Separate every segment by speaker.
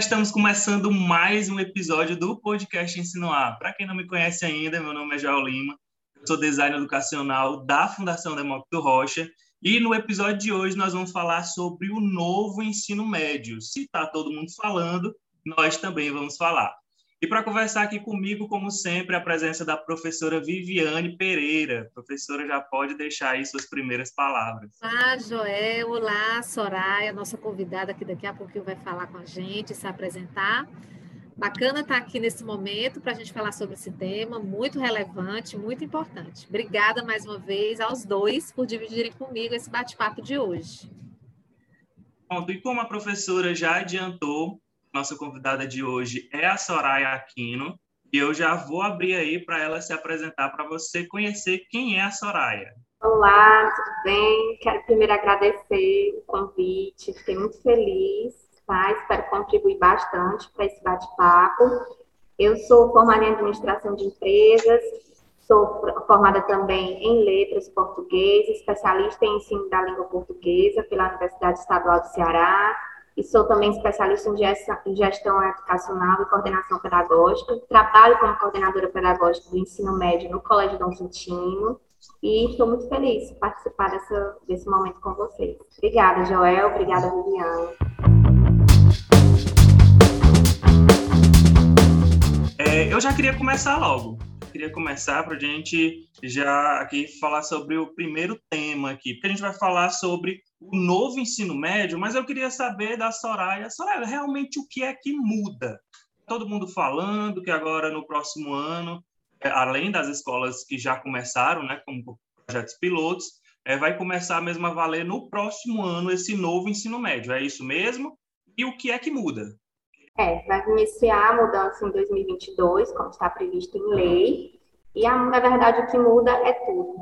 Speaker 1: estamos começando mais um episódio do podcast Ensino A. Para quem não me conhece ainda, meu nome é João Lima, eu sou designer educacional da Fundação Demócrito Rocha e no episódio de hoje nós vamos falar sobre o novo ensino médio. Se está todo mundo falando, nós também vamos falar. E para conversar aqui comigo, como sempre, a presença da professora Viviane Pereira. Professora, já pode deixar aí suas primeiras palavras.
Speaker 2: Olá, Joel. Olá, Soraya, nossa convidada que daqui a pouquinho vai falar com a gente, se apresentar. Bacana estar aqui nesse momento para a gente falar sobre esse tema, muito relevante, muito importante. Obrigada mais uma vez aos dois por dividirem comigo esse bate-papo de hoje.
Speaker 1: Pronto, e como a professora já adiantou, nossa convidada de hoje é a Soraya Aquino, e eu já vou abrir aí para ela se apresentar, para você conhecer quem é a Soraya.
Speaker 3: Olá, tudo bem? Quero primeiro agradecer o convite, fiquei muito feliz, tá? Espero contribuir bastante para esse bate-papo. Eu sou formada em administração de empresas, sou formada também em letras português, especialista em ensino da língua portuguesa pela Universidade Estadual do Ceará, e sou também especialista em gestão educacional e coordenação pedagógica. Trabalho como coordenadora pedagógica do ensino médio no Colégio Dom Quintino e estou muito feliz de participar dessa, desse momento com vocês. Obrigada, Joel. Obrigada, Viviane.
Speaker 1: É, eu já queria começar logo. Queria começar para a gente já aqui falar sobre o primeiro tema aqui, porque a gente vai falar sobre o novo ensino médio, mas eu queria saber da Soraya, Soraya, realmente o que é que muda? Todo mundo falando que agora no próximo ano, é, além das escolas que já começaram, né, como projetos pilotos, é, vai começar mesmo a valer no próximo ano esse novo ensino médio. É isso mesmo? E o que é que muda?
Speaker 3: É, vai iniciar a mudança em 2022, como está previsto em lei. E, a, na verdade, o que muda é tudo.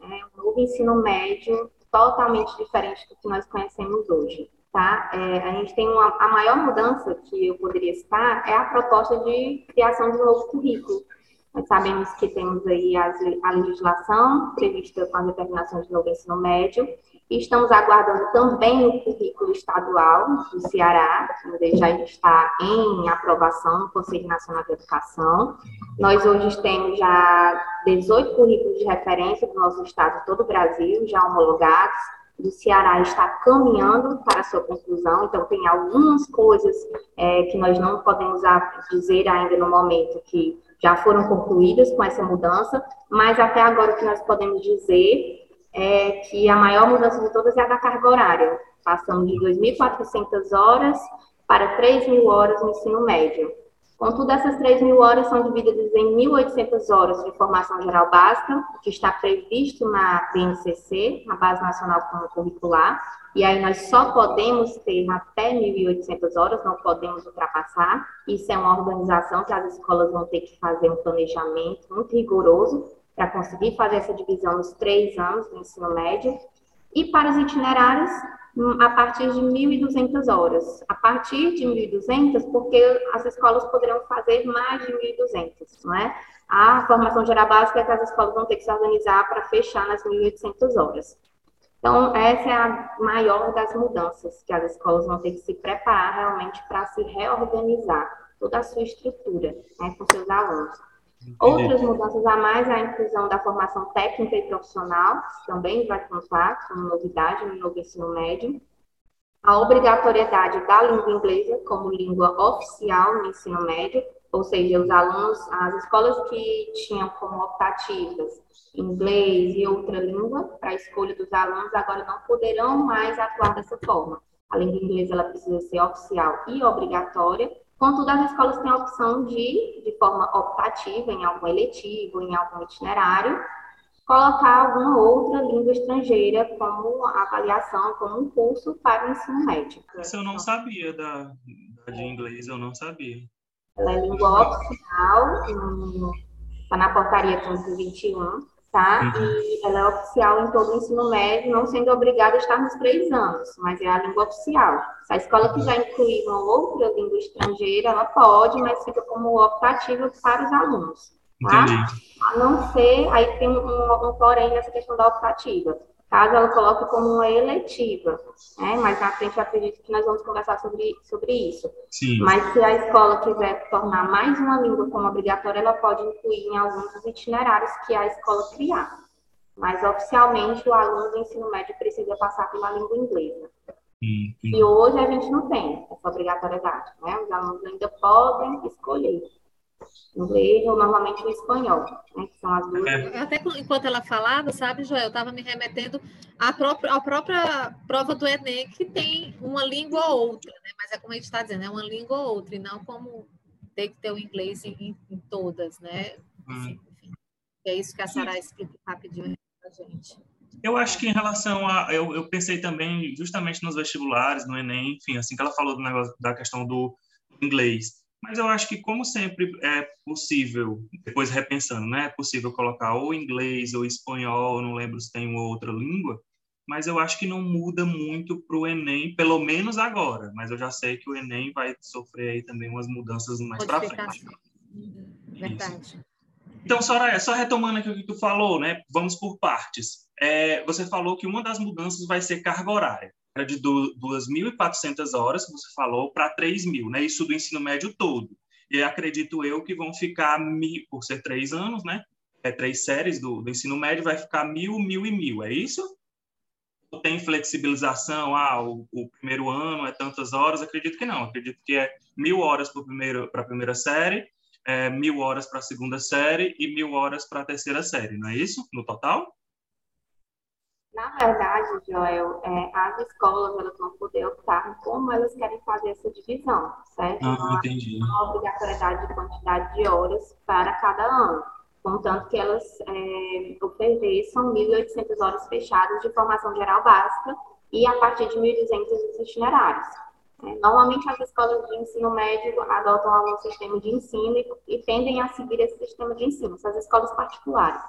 Speaker 3: É, o novo ensino médio totalmente diferente do que nós conhecemos hoje. Tá? É, a gente tem uma, a maior mudança que eu poderia citar é a proposta de criação de um novo currículo. Nós sabemos que temos aí as, a legislação prevista com as determinações do novo ensino médio estamos aguardando também o currículo estadual do Ceará, que já está em aprovação no Conselho Nacional de Educação. Nós hoje temos já 18 currículos de referência do nosso estado, todo o Brasil, já homologados. Do Ceará está caminhando para a sua conclusão, então tem algumas coisas é, que nós não podemos dizer ainda no momento que já foram concluídas com essa mudança, mas até agora o que nós podemos dizer é que a maior mudança de todas é a da carga horária, passando de 2.400 horas para 3.000 horas no ensino médio. Contudo, essas 3 mil horas são divididas em 1.800 horas de formação geral básica, que está previsto na BNCC, na Base Nacional Comum Curricular, e aí nós só podemos ter até 1.800 horas, não podemos ultrapassar. Isso é uma organização que as escolas vão ter que fazer um planejamento muito rigoroso para conseguir fazer essa divisão nos três anos do ensino médio. E para os itinerários, hum, a partir de 1.200 horas. A partir de 1.200, porque as escolas poderão fazer mais de 1.200, não é? A formação geral básica é que as escolas vão ter que se organizar para fechar nas 1.800 horas. Então, essa é a maior das mudanças que as escolas vão ter que se preparar realmente para se reorganizar toda a sua estrutura né, com seus alunos. Outras mudanças a mais a inclusão da formação técnica e profissional, também vai contar como novidade no novo ensino médio. A obrigatoriedade da língua inglesa como língua oficial no ensino médio, ou seja, os alunos, as escolas que tinham como optativas inglês e outra língua para a escolha dos alunos agora não poderão mais atuar dessa forma. A língua inglesa ela precisa ser oficial e obrigatória, Contudo, as escolas têm a opção de, de forma optativa, em algum eletivo, em algum itinerário, colocar alguma outra língua estrangeira como avaliação, como um curso para o ensino médio.
Speaker 1: Isso eu não sabia da, da de inglês, eu não sabia.
Speaker 3: Ela é língua oficial, está na portaria 521, tá? Uhum. E ela é oficial em todo o ensino médio, não sendo obrigada a estar nos três anos, mas é a língua oficial. Se a escola quiser incluir uma outra língua estrangeira, ela pode, mas fica como optativa para os alunos. Tá? A não ser, aí tem um, um, um porém nessa questão da optativa caso ela coloque como uma eletiva, né? Mas na frente eu acredito que nós vamos conversar sobre, sobre isso. Sim. Mas se a escola quiser tornar mais uma língua como obrigatória, ela pode incluir em alguns dos itinerários que a escola criar. Mas oficialmente o aluno do ensino médio precisa passar pela língua inglesa. Sim, sim. E hoje a gente não tem essa obrigatoriedade, né? Os alunos ainda podem escolher inglês ou normalmente o espanhol, né, que são as duas. É.
Speaker 2: Até enquanto ela falava, sabe, Joel, eu estava me remetendo à própria, à própria prova do Enem, que tem uma língua ou outra, né? Mas é como a gente está dizendo, é uma língua ou outra, e não como tem que ter o inglês em, em todas, né? Hum. Assim, enfim, é isso que a Sara explica rapidinho para a gente.
Speaker 1: Eu acho que em relação a. Eu, eu pensei também justamente nos vestibulares, no Enem, enfim, assim que ela falou do negócio da questão do inglês. Mas eu acho que, como sempre é possível, depois repensando, né? É possível colocar ou inglês ou espanhol, não lembro se tem outra língua, mas eu acho que não muda muito para o Enem, pelo menos agora. Mas eu já sei que o Enem vai sofrer aí também umas mudanças mais para frente.
Speaker 2: Verdade. Isso.
Speaker 1: Então, Soraya, só retomando aqui o que tu falou, né? Vamos por partes. É, você falou que uma das mudanças vai ser carga horária era de 2.400 horas, que você falou, para 3.000, né? Isso do ensino médio todo. E acredito eu que vão ficar, mil, por ser três anos, né? É três séries do, do ensino médio, vai ficar mil, mil e mil, é isso? Tem flexibilização? Ah, o, o primeiro ano é tantas horas? Acredito que não. Acredito que é mil horas para a primeira série, é, mil horas para a segunda série e mil horas para a terceira série, não é isso? No total?
Speaker 3: Na verdade, Joel, é, as escolas elas vão poder optar como elas querem fazer essa divisão, certo?
Speaker 1: Ah, entendi.
Speaker 3: Uma obrigatoriedade de quantidade de horas para cada ano, contanto que elas é, ofereçam 1.800 horas fechadas de formação geral básica e a partir de 1.200 os itinerários. É, normalmente as escolas de ensino médio adotam algum sistema de ensino e, e tendem a seguir esse sistema de ensino, essas escolas particulares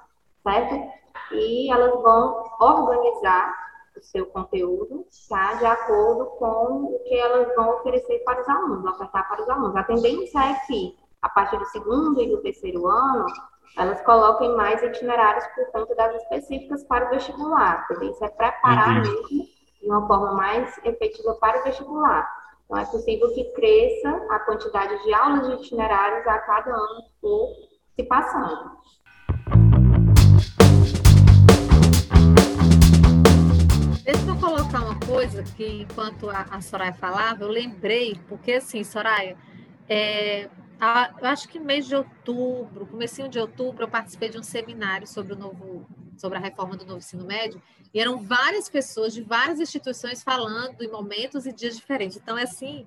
Speaker 3: certo? E elas vão organizar o seu conteúdo, tá? De acordo com o que elas vão oferecer para os alunos, ofertar para os alunos. A tendência é que, a partir do segundo e do terceiro ano, elas coloquem mais itinerários por conta das específicas para o vestibular. A tendência é preparar uhum. mesmo de uma forma mais efetiva para o vestibular. Então, é possível que cresça a quantidade de aulas de itinerários a cada ano por se passando.
Speaker 2: Deixa eu colocar uma coisa que, enquanto a, a Soraya falava, eu lembrei, porque assim, Soraya, é, a, eu acho que mês de outubro, comecinho de outubro, eu participei de um seminário sobre o novo, sobre a reforma do novo ensino médio, e eram várias pessoas de várias instituições falando em momentos e dias diferentes. Então, é assim,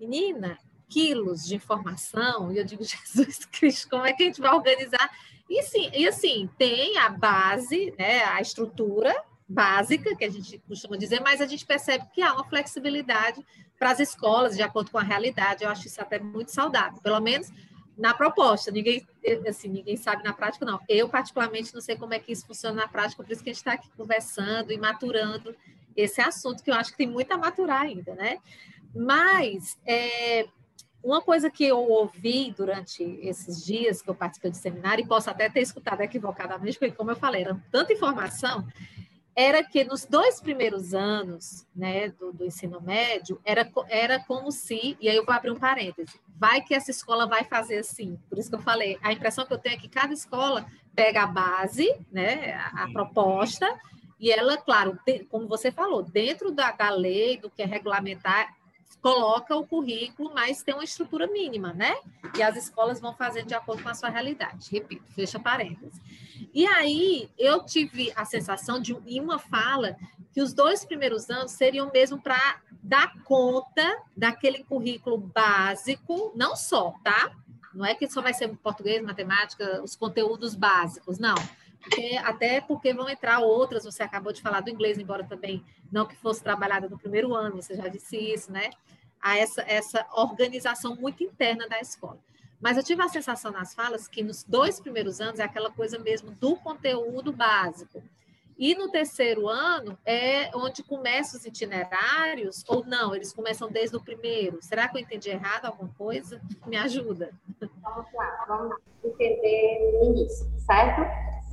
Speaker 2: menina, quilos de informação, e eu digo, Jesus Cristo, como é que a gente vai organizar? E, sim, e assim, tem a base, né, a estrutura, básica, que a gente costuma dizer, mas a gente percebe que há uma flexibilidade para as escolas, de acordo com a realidade. Eu acho isso até muito saudável, pelo menos na proposta. Ninguém, assim, ninguém sabe na prática, não. Eu, particularmente, não sei como é que isso funciona na prática, por isso que a gente está aqui conversando e maturando esse assunto, que eu acho que tem muito a maturar ainda, né? Mas é, uma coisa que eu ouvi durante esses dias que eu participei do seminário, e posso até ter escutado equivocadamente, porque, como eu falei, era tanta informação, era que nos dois primeiros anos né, do, do, ensino médio, era, era como se, e aí eu vou abrir um parêntese, vai que essa escola vai fazer assim. Por isso que eu falei, a impressão que eu tenho é que cada escola pega a base, né, a, a proposta, e ela, claro, como você falou, dentro da, da lei, do que é regulamentar, coloca o currículo, mas tem uma estrutura mínima, né? E as escolas vão fazer de acordo com a sua realidade. Repito, fecha parênteses. E aí eu tive a sensação de em uma fala que os dois primeiros anos seriam mesmo para dar conta daquele currículo básico, não só, tá? Não é que só vai ser português, matemática, os conteúdos básicos, não. Porque, até porque vão entrar outras, você acabou de falar do inglês, embora também não que fosse trabalhada no primeiro ano, você já disse isso, né? A essa, essa organização muito interna da escola. Mas eu tive a sensação nas falas que nos dois primeiros anos é aquela coisa mesmo do conteúdo básico. E no terceiro ano é onde começam os itinerários, ou não, eles começam desde o primeiro. Será que eu entendi errado alguma coisa? Me ajuda.
Speaker 3: Vamos lá, vamos entender no início, certo?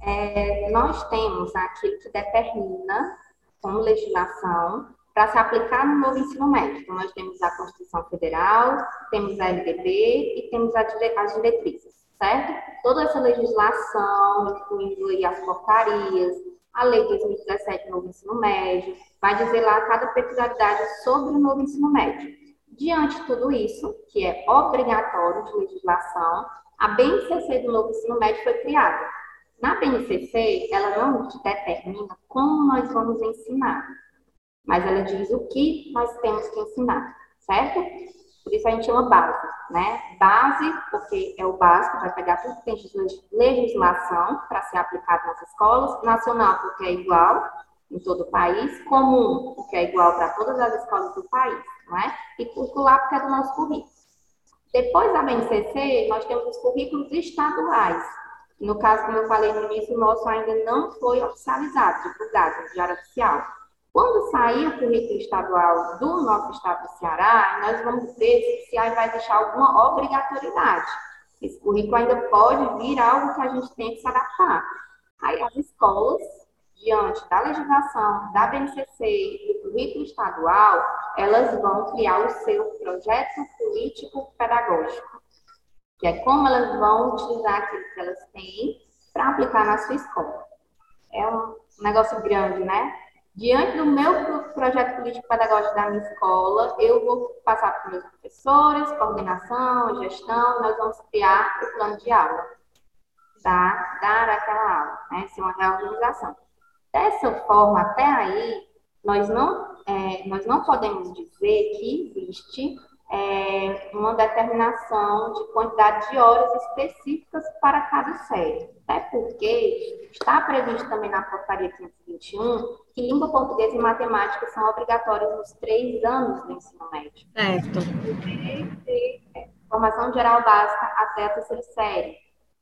Speaker 3: É, nós temos aquilo que determina, como legislação, para se aplicar no novo ensino médio. Então, nós temos a Constituição Federal, temos a LDB e temos as diretrizes, certo? Toda essa legislação, incluindo as portarias, a Lei 2017 do Novo Ensino Médio, vai dizer lá cada peculiaridade sobre o novo ensino médio. Diante de tudo isso, que é obrigatório de legislação, a BNCC do novo ensino médio foi criada. Na BNCC, ela não determina como nós vamos ensinar, mas ela diz o que nós temos que ensinar, certo? Por isso a gente chama base, né? Base, porque é o básico, vai pegar tudo que tem de legislação para ser aplicado nas escolas, nacional, porque é igual em todo o país, comum, porque é igual para todas as escolas do país, não é? E curricular, porque é do nosso currículo. Depois da BNCC, nós temos os currículos estaduais. No caso, como eu falei no início, o nosso ainda não foi oficializado, divulgado, no diário oficial. Quando sair o currículo estadual do nosso estado do Ceará, nós vamos ver se aí vai deixar alguma obrigatoriedade. Esse currículo ainda pode vir algo que a gente tem que se adaptar. Aí as escolas, diante da legislação, da BNCC do currículo estadual, elas vão criar o seu projeto político pedagógico, que é como elas vão utilizar aquilo que elas têm para aplicar na sua escola. É um negócio grande, né? Diante do meu projeto político-pedagógico da minha escola, eu vou passar para os meus professores, coordenação, gestão, nós vamos criar o plano de aula, tá? dar aquela aula, né? ser uma reorganização. Dessa forma, até aí, nós não, é, nós não podemos dizer que existe é, uma determinação de quantidade de horas específicas para cada série. Até porque está previsto também na portaria 521 que língua portuguesa e matemática são obrigatórias nos três anos do ensino médio.
Speaker 2: Certo.
Speaker 3: Desde é, formação geral básica até a terceira série,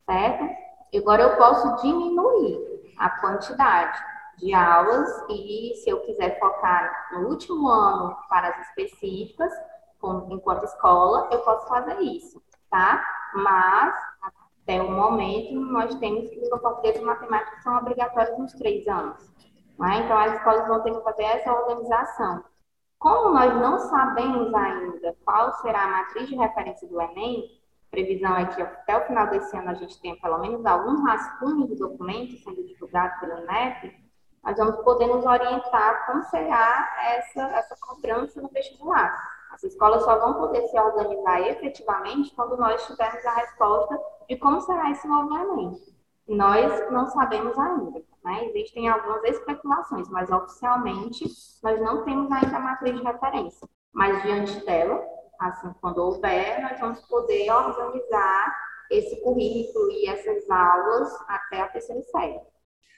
Speaker 3: certo? Agora eu posso diminuir a quantidade de aulas e se eu quiser focar no último ano para as específicas, como, enquanto escola, eu posso fazer isso, tá? Mas, até o momento, nós temos que língua portuguesa e matemática são obrigatórias nos três anos. Né? Então, as escolas vão ter que fazer essa organização. Como nós não sabemos ainda qual será a matriz de referência do Enem, previsão é que até o final desse ano a gente tenha pelo menos algum rascunho do documento sendo divulgado pelo INEP, nós vamos poder nos orientar como será essa, essa cobrança no vestibular. As escolas só vão poder se organizar efetivamente quando nós tivermos a resposta de como será esse Enem. Nós não sabemos ainda, né? Existem algumas especulações, mas oficialmente nós não temos ainda a matriz de referência. Mas diante dela, assim, quando houver, nós vamos poder organizar esse currículo e essas aulas até a terceira série.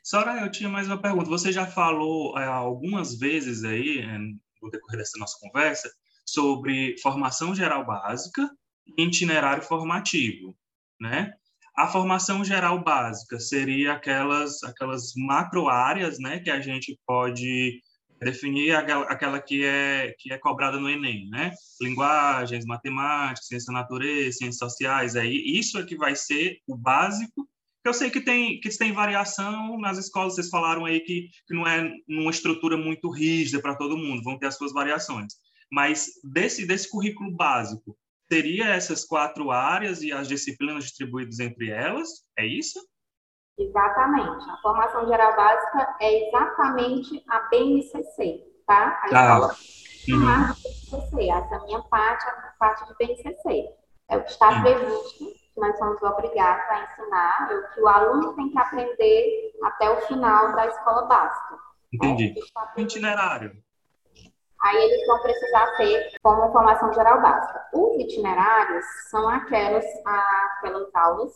Speaker 1: Sora, eu tinha mais uma pergunta. Você já falou é, algumas vezes aí, é, no decorrer dessa nossa conversa, sobre formação geral básica e itinerário formativo, né? A formação geral básica seria aquelas aquelas macro áreas, né, que a gente pode definir aquela, que é que é cobrada no Enem, né? Linguagens, matemática, ciência natureza, ciências sociais, aí isso é que vai ser o básico. Eu sei que tem que tem variação nas escolas, vocês falaram aí que, que não é uma estrutura muito rígida para todo mundo, vão ter as suas variações. Mas desse, desse currículo básico, teria essas quatro áreas e as disciplinas distribuídas entre elas? É isso?
Speaker 3: Exatamente. A formação geral básica é exatamente a BNCC, tá? A
Speaker 1: ah.
Speaker 3: escola uhum. BNCC. Essa é a minha parte, a parte de BNCC. É o que está uhum. previsto, que nós somos obrigados a ensinar, é o que o aluno tem que aprender até o final da escola básica.
Speaker 1: Entendi. É, itinerário
Speaker 3: aí eles vão precisar ter como formação geral básica. Os itinerários são aquelas, aquelas aulas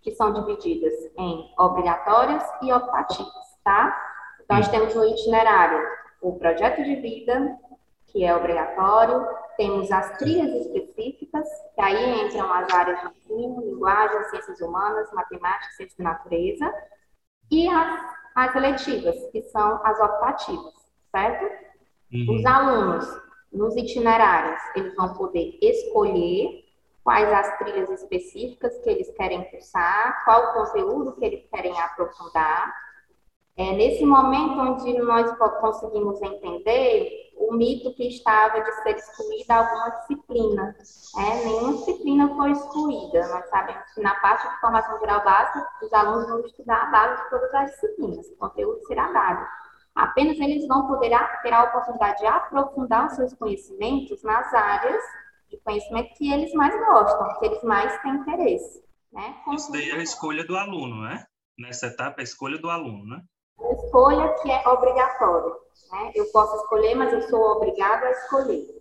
Speaker 3: que são divididas em obrigatórias e optativas, tá? Então, nós temos no itinerário o projeto de vida, que é obrigatório, temos as trilhas específicas, que aí entram as áreas de ensino, linguagem, ciências humanas, matemática, ciência da natureza, e as, as eletivas, que são as optativas, certo? Uhum. Os alunos, nos itinerários, eles vão poder escolher quais as trilhas específicas que eles querem cursar, qual o conteúdo que eles querem aprofundar. É nesse momento onde nós conseguimos entender o mito que estava de ser excluída alguma disciplina. É, nenhuma disciplina foi excluída. Nós sabemos que na parte de formação geral básica, os alunos vão estudar a base de todas as disciplinas, o conteúdo será dado. Apenas eles vão poder ter a oportunidade de aprofundar os seus conhecimentos nas áreas de conhecimento que eles mais gostam, que eles mais têm interesse. Né?
Speaker 1: Isso daí é a escolha do aluno, né? Nessa etapa, é a escolha do aluno, né?
Speaker 3: Escolha que é obrigatória. Né? Eu posso escolher, mas eu sou obrigado a escolher.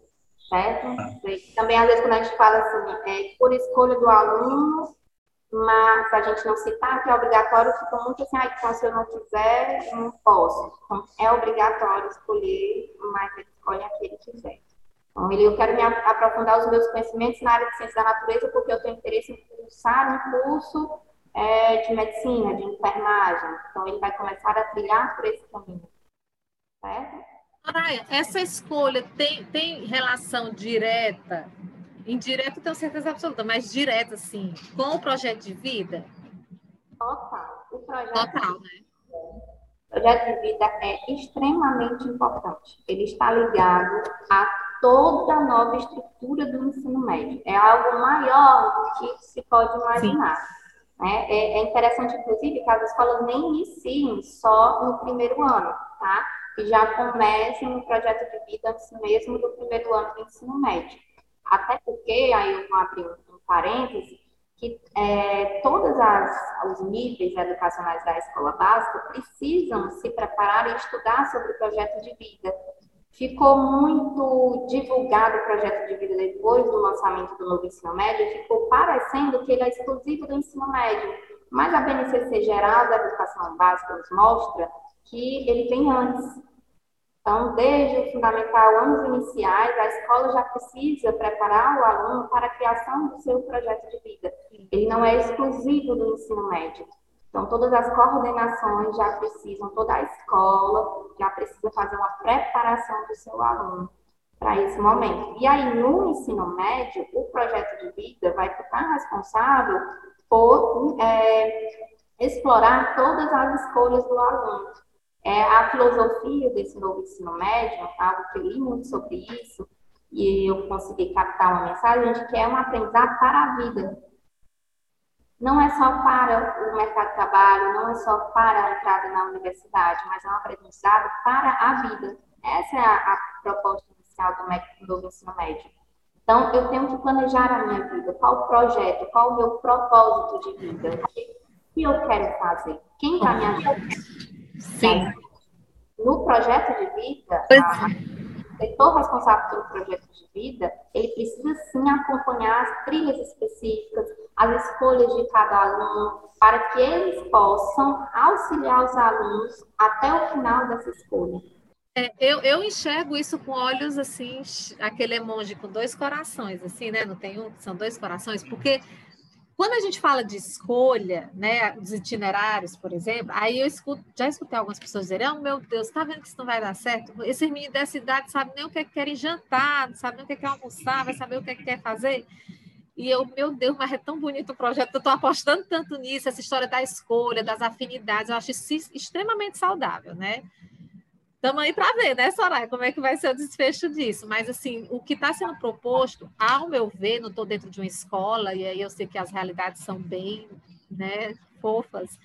Speaker 3: Certo? Ah. Também, às vezes, quando a gente fala assim, é por escolha do aluno, mas a gente não citar que é obrigatório, fica muito assim, ah, então se eu não quiser, não posso. Então, é obrigatório escolher, mas ele escolhe aquele que quiser. Então, eu quero me aprofundar os meus conhecimentos na área de ciência da natureza porque eu tenho interesse em cursar um curso é, de medicina, de enfermagem. Então, ele vai começar a trilhar por esse caminho. Certo?
Speaker 2: Soraya, essa escolha tem, tem relação direta Indireto, tenho certeza absoluta, mas direto, assim, com o projeto de vida?
Speaker 3: Total. O projeto,
Speaker 2: Total, né?
Speaker 3: O projeto de vida é extremamente importante. Ele está ligado a toda a nova estrutura do ensino médio. É algo maior do que se pode imaginar. Né? É, é, interessante, inclusive, que as escolas nem iniciem só no primeiro ano, tá? E já comecem no projeto de vida antes mesmo do primeiro ano do ensino médio. Até porque, aí eu vou abrir um, um parêntese, que é, todos os níveis educacionais da escola básica precisam se preparar e estudar sobre o projeto de vida. Ficou muito divulgado o projeto de vida depois do lançamento do novo ensino médio, ficou parecendo que ele é exclusivo do ensino médio. Mas a BNCC geral da educação básica nos mostra que ele vem antes. Então, desde o fundamental, anos iniciais, a escola já precisa preparar o aluno para a criação do seu projeto de vida. Ele não é exclusivo do ensino médio. Então, todas as coordenações já precisam, toda a escola já precisa fazer uma preparação do seu aluno para esse momento. E aí, no ensino médio, o projeto de vida vai ficar responsável por é, explorar todas as escolhas do aluno. É, a filosofia desse novo ensino médio, algo que eu li muito sobre isso, e eu consegui captar uma mensagem de que é um aprendizado para a vida. Não é só para o mercado de trabalho, não é só para a entrada na universidade, mas é um aprendizado para a vida. Essa é a, a proposta inicial do novo ensino médio. Então, eu tenho que planejar a minha vida, qual o projeto, qual o meu propósito de vida, o que eu quero fazer, quem vai me ajudar.
Speaker 2: Sim.
Speaker 3: No projeto de vida, o setor responsável pelo projeto de vida, ele precisa sim acompanhar as trilhas específicas, as escolhas de cada aluno, para que eles possam auxiliar os alunos até o final dessa escolha.
Speaker 2: É, eu, eu enxergo isso com olhos assim, aquele emoji com dois corações, assim, né? Não tem um, são dois corações, porque quando a gente fala de escolha, né, dos itinerários, por exemplo, aí eu escuto, já escutei algumas pessoas dizerem, oh, meu Deus, tá vendo que isso não vai dar certo? Esses meninos dessa idade sabem nem o que, é que querem jantar, não sabem nem o que, é que quer almoçar, vai saber o que, é que quer fazer. E eu, meu Deus, mas é tão bonito o projeto, eu estou apostando tanto nisso, essa história da escolha, das afinidades, eu acho isso extremamente saudável, né? Estamos aí para ver, né, Soraya, como é que vai ser o desfecho disso. Mas, assim, o que está sendo proposto, ao meu ver, não estou dentro de uma escola, e aí eu sei que as realidades são bem né, fofas,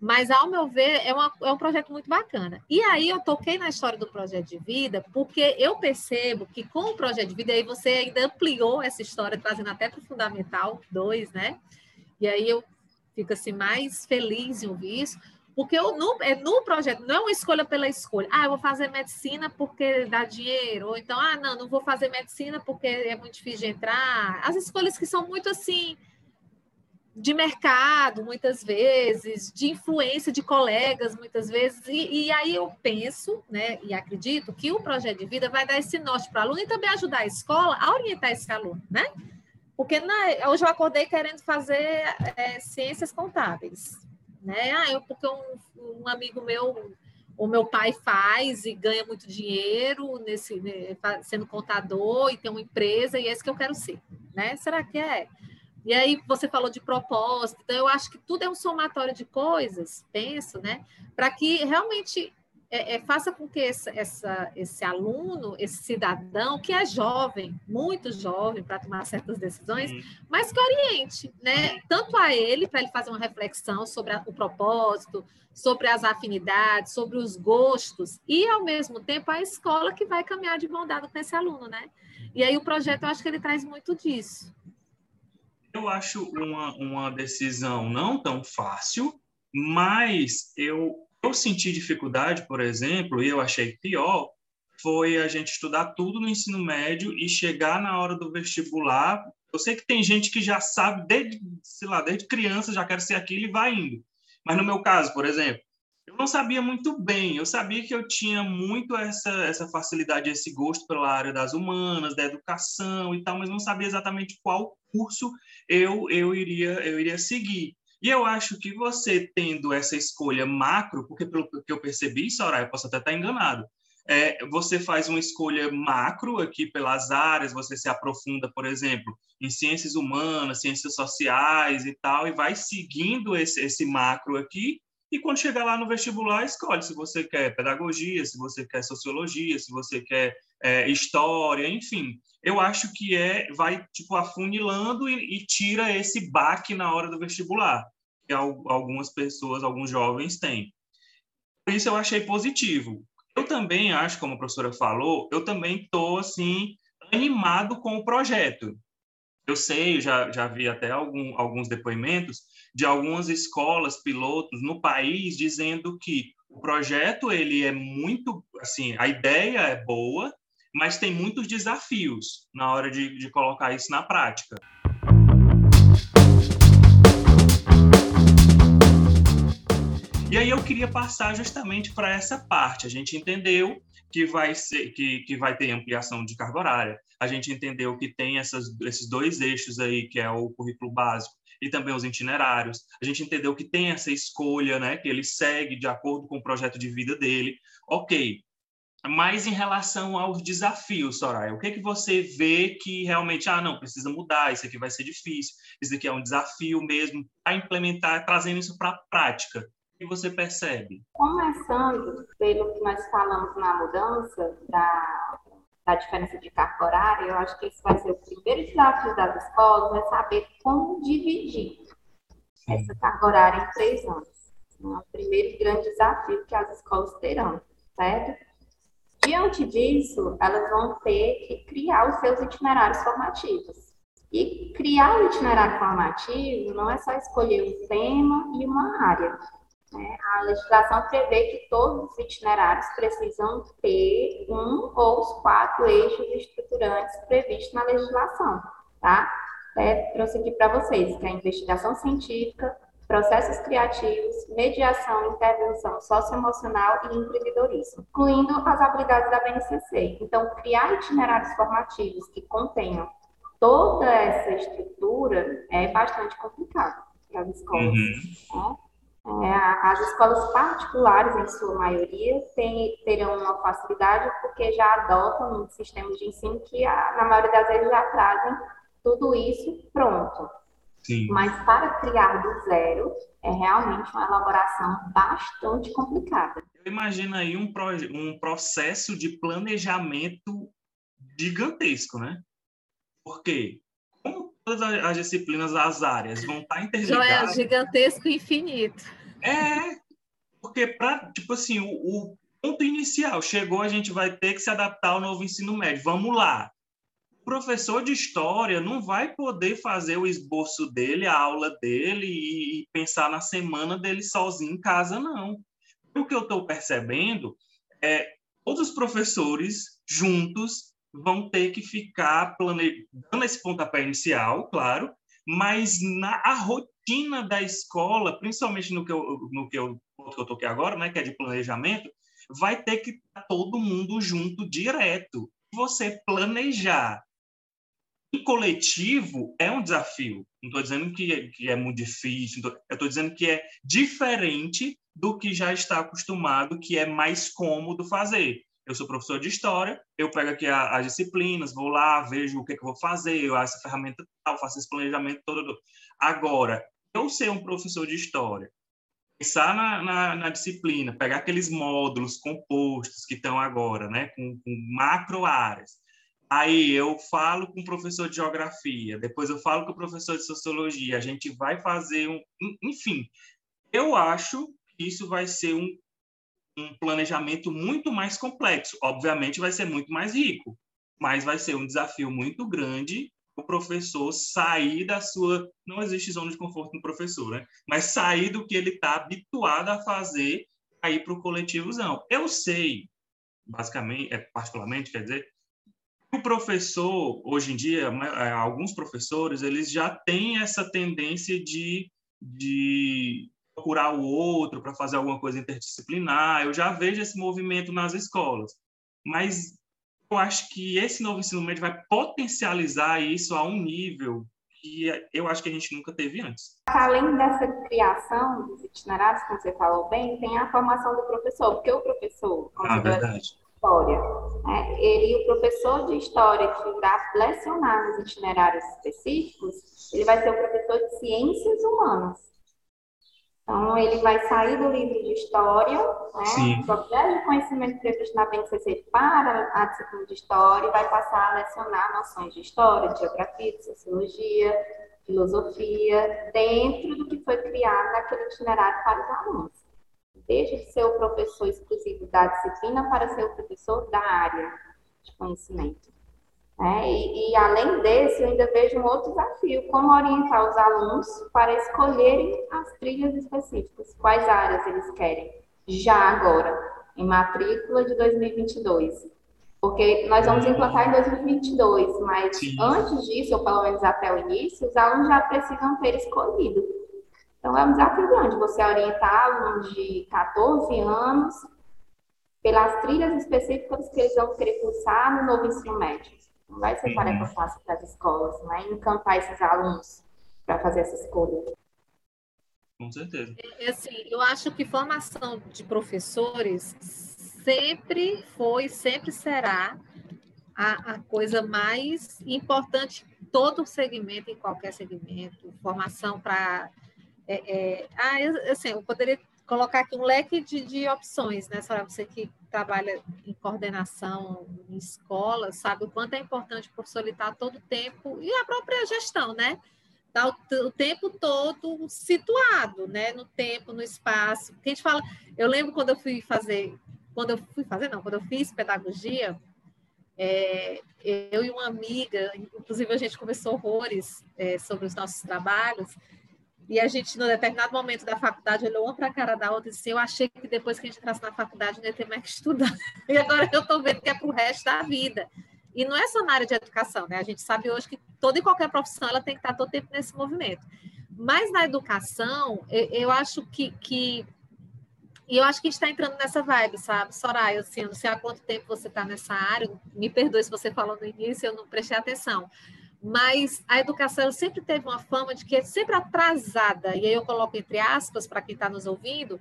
Speaker 2: mas, ao meu ver, é, uma, é um projeto muito bacana. E aí eu toquei na história do projeto de vida, porque eu percebo que com o projeto de vida, aí você ainda ampliou essa história, trazendo até para o Fundamental 2, né? E aí eu fico assim mais feliz em ouvir isso, porque eu, no, é no projeto, não é uma escolha pela escolha. Ah, eu vou fazer medicina porque dá dinheiro. Ou então, ah, não, não vou fazer medicina porque é muito difícil de entrar. As escolhas que são muito assim, de mercado, muitas vezes, de influência de colegas, muitas vezes. E, e aí eu penso, né, e acredito que o projeto de vida vai dar esse norte para o aluno e também ajudar a escola a orientar esse aluno, né? Porque na, hoje eu acordei querendo fazer é, ciências contábeis né? Ah, eu, porque um, um amigo meu, o meu pai faz e ganha muito dinheiro nesse né, sendo contador e tem uma empresa e é isso que eu quero ser, né? Será que é? E aí você falou de propósito, então eu acho que tudo é um somatório de coisas, penso, né? Para que realmente é, é, faça com que esse, essa, esse aluno, esse cidadão, que é jovem, muito jovem para tomar certas decisões, uhum. mas que oriente, né? Tanto a ele, para ele fazer uma reflexão sobre a, o propósito, sobre as afinidades, sobre os gostos, e ao mesmo tempo a escola que vai caminhar de mão dada com esse aluno, né? E aí o projeto, eu acho que ele traz muito disso.
Speaker 1: Eu acho uma, uma decisão não tão fácil, mas eu eu senti dificuldade, por exemplo, e eu achei pior, foi a gente estudar tudo no ensino médio e chegar na hora do vestibular. Eu sei que tem gente que já sabe desde, sei lá, desde criança já quer ser aquilo e vai indo. Mas no meu caso, por exemplo, eu não sabia muito bem. Eu sabia que eu tinha muito essa essa facilidade, esse gosto pela área das humanas, da educação e tal, mas não sabia exatamente qual curso eu eu iria eu iria seguir. E eu acho que você tendo essa escolha macro, porque pelo que eu percebi, Soraya, eu posso até estar enganado, é, você faz uma escolha macro aqui pelas áreas, você se aprofunda, por exemplo, em ciências humanas, ciências sociais e tal, e vai seguindo esse, esse macro aqui, e quando chegar lá no vestibular, escolhe se você quer pedagogia, se você quer sociologia, se você quer é, história, enfim. Eu acho que é vai tipo afunilando e, e tira esse baque na hora do vestibular que algumas pessoas, alguns jovens têm. Por isso eu achei positivo. Eu também acho, como a professora falou, eu também estou assim animado com o projeto. Eu sei, já, já vi até algum, alguns depoimentos de algumas escolas pilotos no país dizendo que o projeto ele é muito assim a ideia é boa mas tem muitos desafios na hora de, de colocar isso na prática. E aí eu queria passar justamente para essa parte. A gente entendeu que vai ser que, que vai ter ampliação de carga horária. A gente entendeu que tem essas, esses dois eixos aí que é o currículo básico e também os itinerários. A gente entendeu que tem essa escolha, né, que ele segue de acordo com o projeto de vida dele. Ok. Mas em relação aos desafios, Soraya, o que que você vê que realmente, ah, não, precisa mudar, isso aqui vai ser difícil, isso aqui é um desafio mesmo, para implementar, trazendo isso para a prática. O que você percebe?
Speaker 3: Começando pelo que nós falamos na mudança da da diferença de carga horária, eu acho que esse vai ser o primeiro desafio das escolas, é saber como dividir essa carga horária em três anos. É o primeiro grande desafio que as escolas terão, certo? Diante disso, elas vão ter que criar os seus itinerários formativos. E criar o itinerário formativo não é só escolher um tema e uma área. Né? A legislação prevê que todos os itinerários precisam ter um ou os quatro eixos estruturantes previstos na legislação, tá? É, trouxe aqui para vocês, que é a investigação científica, processos criativos, mediação, intervenção socioemocional e empreendedorismo, incluindo as habilidades da BNCC. Então, criar itinerários formativos que contenham toda essa estrutura é bastante complicado para as escolas. Uhum. Né? É, as escolas particulares, em sua maioria, tem, terão uma facilidade porque já adotam um sistema de ensino que, na maioria das vezes, já trazem tudo isso pronto. Sim. Mas para criar do zero, é realmente uma elaboração bastante complicada.
Speaker 1: Eu imagino aí um, pro, um processo de planejamento gigantesco, né? Porque como todas as disciplinas, as áreas vão estar interligadas...
Speaker 2: Já é gigantesco e infinito.
Speaker 1: É, porque para, tipo assim, o, o, ponto inicial chegou, a gente vai ter que se adaptar ao novo ensino médio. Vamos lá. O professor de história não vai poder fazer o esboço dele, a aula dele e, pensar na semana dele sozinho em casa, não. O que eu estou percebendo é todos os professores juntos vão ter que ficar plane... dando esse pontapé inicial, claro, mas na a rotina da escola, principalmente no que eu, no que eu, que eu toquei agora, né, que é de planejamento, vai ter que estar todo mundo junto direto. Você planejar em coletivo é um desafio. Não estou dizendo que é, que é muito difícil, eu estou dizendo que é diferente do que já está acostumado, que é mais cômodo fazer. Eu sou professor de história, eu pego aqui as disciplinas, vou lá, vejo o que, que eu vou fazer, eu essa ferramenta tal, faço esse planejamento todo. Agora, eu ser um professor de história, pensar na, na, na, disciplina, pegar aqueles módulos compostos que estão agora, né, com, com macro áreas. Aí eu falo com o professor de geografia, depois eu falo com o professor de sociologia, a gente vai fazer um. Enfim, eu acho que isso vai ser um, um planejamento muito mais complexo. Obviamente, vai ser muito mais rico, mas vai ser um desafio muito grande o professor sair da sua. Não existe zona de conforto no professor, né? Mas sair do que ele está habituado a fazer ir para o coletivozão. Eu sei, basicamente, é, particularmente, quer dizer, o professor, hoje em dia, é, alguns professores, eles já têm essa tendência de, de procurar o outro para fazer alguma coisa interdisciplinar. Eu já vejo esse movimento nas escolas. Mas eu acho que esse novo ensino médio vai potencializar isso a um nível que eu acho que a gente nunca teve antes.
Speaker 3: Além dessa criação dos itinerários, como você falou bem, tem a formação do professor, porque o professor, como
Speaker 1: ah, verdade.
Speaker 3: história, né, ele, o professor de história que irá lecionar nos itinerários específicos, ele vai ser o professor de ciências humanas. Então, ele vai sair do livro de história, né? Só de conhecimento previsto na BNCC para a disciplina de história e vai passar a lecionar noções de história, de geografia, de sociologia, filosofia, dentro do que foi criado naquele itinerário para os alunos. Deixa de ser o professor exclusivo da disciplina para ser o professor da área de conhecimento. É, e, e, além desse, eu ainda vejo um outro desafio: como orientar os alunos para escolherem as trilhas específicas, quais áreas eles querem, já agora, em matrícula de 2022. Porque nós vamos implantar em 2022, mas Sim. antes disso, ou pelo menos até o início, os alunos já precisam ter escolhido. Então, é um desafio grande você orientar alunos de 14 anos pelas trilhas específicas que eles vão querer cursar no novo ensino médio. Não vai ser tarefa uhum. fácil para as escolas, não é encampar esses alunos para fazer essa escolha.
Speaker 1: Com certeza.
Speaker 2: É, assim, eu acho que formação de professores sempre foi, sempre será a, a coisa mais importante em todo segmento, em qualquer segmento. Formação para. É, é, ah, eu, assim, eu poderia colocar aqui um leque de, de opções, né, Sora? Você que trabalha em coordenação em escola, sabe o quanto é importante professor estar todo o tempo, e a própria gestão, né? Tá o, o, tempo todo situado, né? No tempo, no espaço. Porque a gente fala, eu lembro quando eu fui fazer, quando eu fui fazer, não, quando eu fiz pedagogia, é, eu e uma amiga, inclusive a gente conversou horrores é, sobre os nossos trabalhos, e a gente, no determinado momento da faculdade, olhou uma para a cara da outra e disse: Eu achei que depois que a gente entrasse na faculdade, não ia ter mais que estudar. E agora eu estou vendo que é para o resto da vida. E não é só na área de educação, né? A gente sabe hoje que toda e qualquer profissão ela tem que estar todo tempo nesse movimento. Mas na educação, eu, acho que, que. E eu acho que a gente está entrando nessa vibe, sabe? Soraya, assim, eu não sei há quanto tempo você está nessa área, me perdoe se você falou no início, eu não prestei atenção mas a educação sempre teve uma fama de que é sempre atrasada, e aí eu coloco entre aspas para quem está nos ouvindo,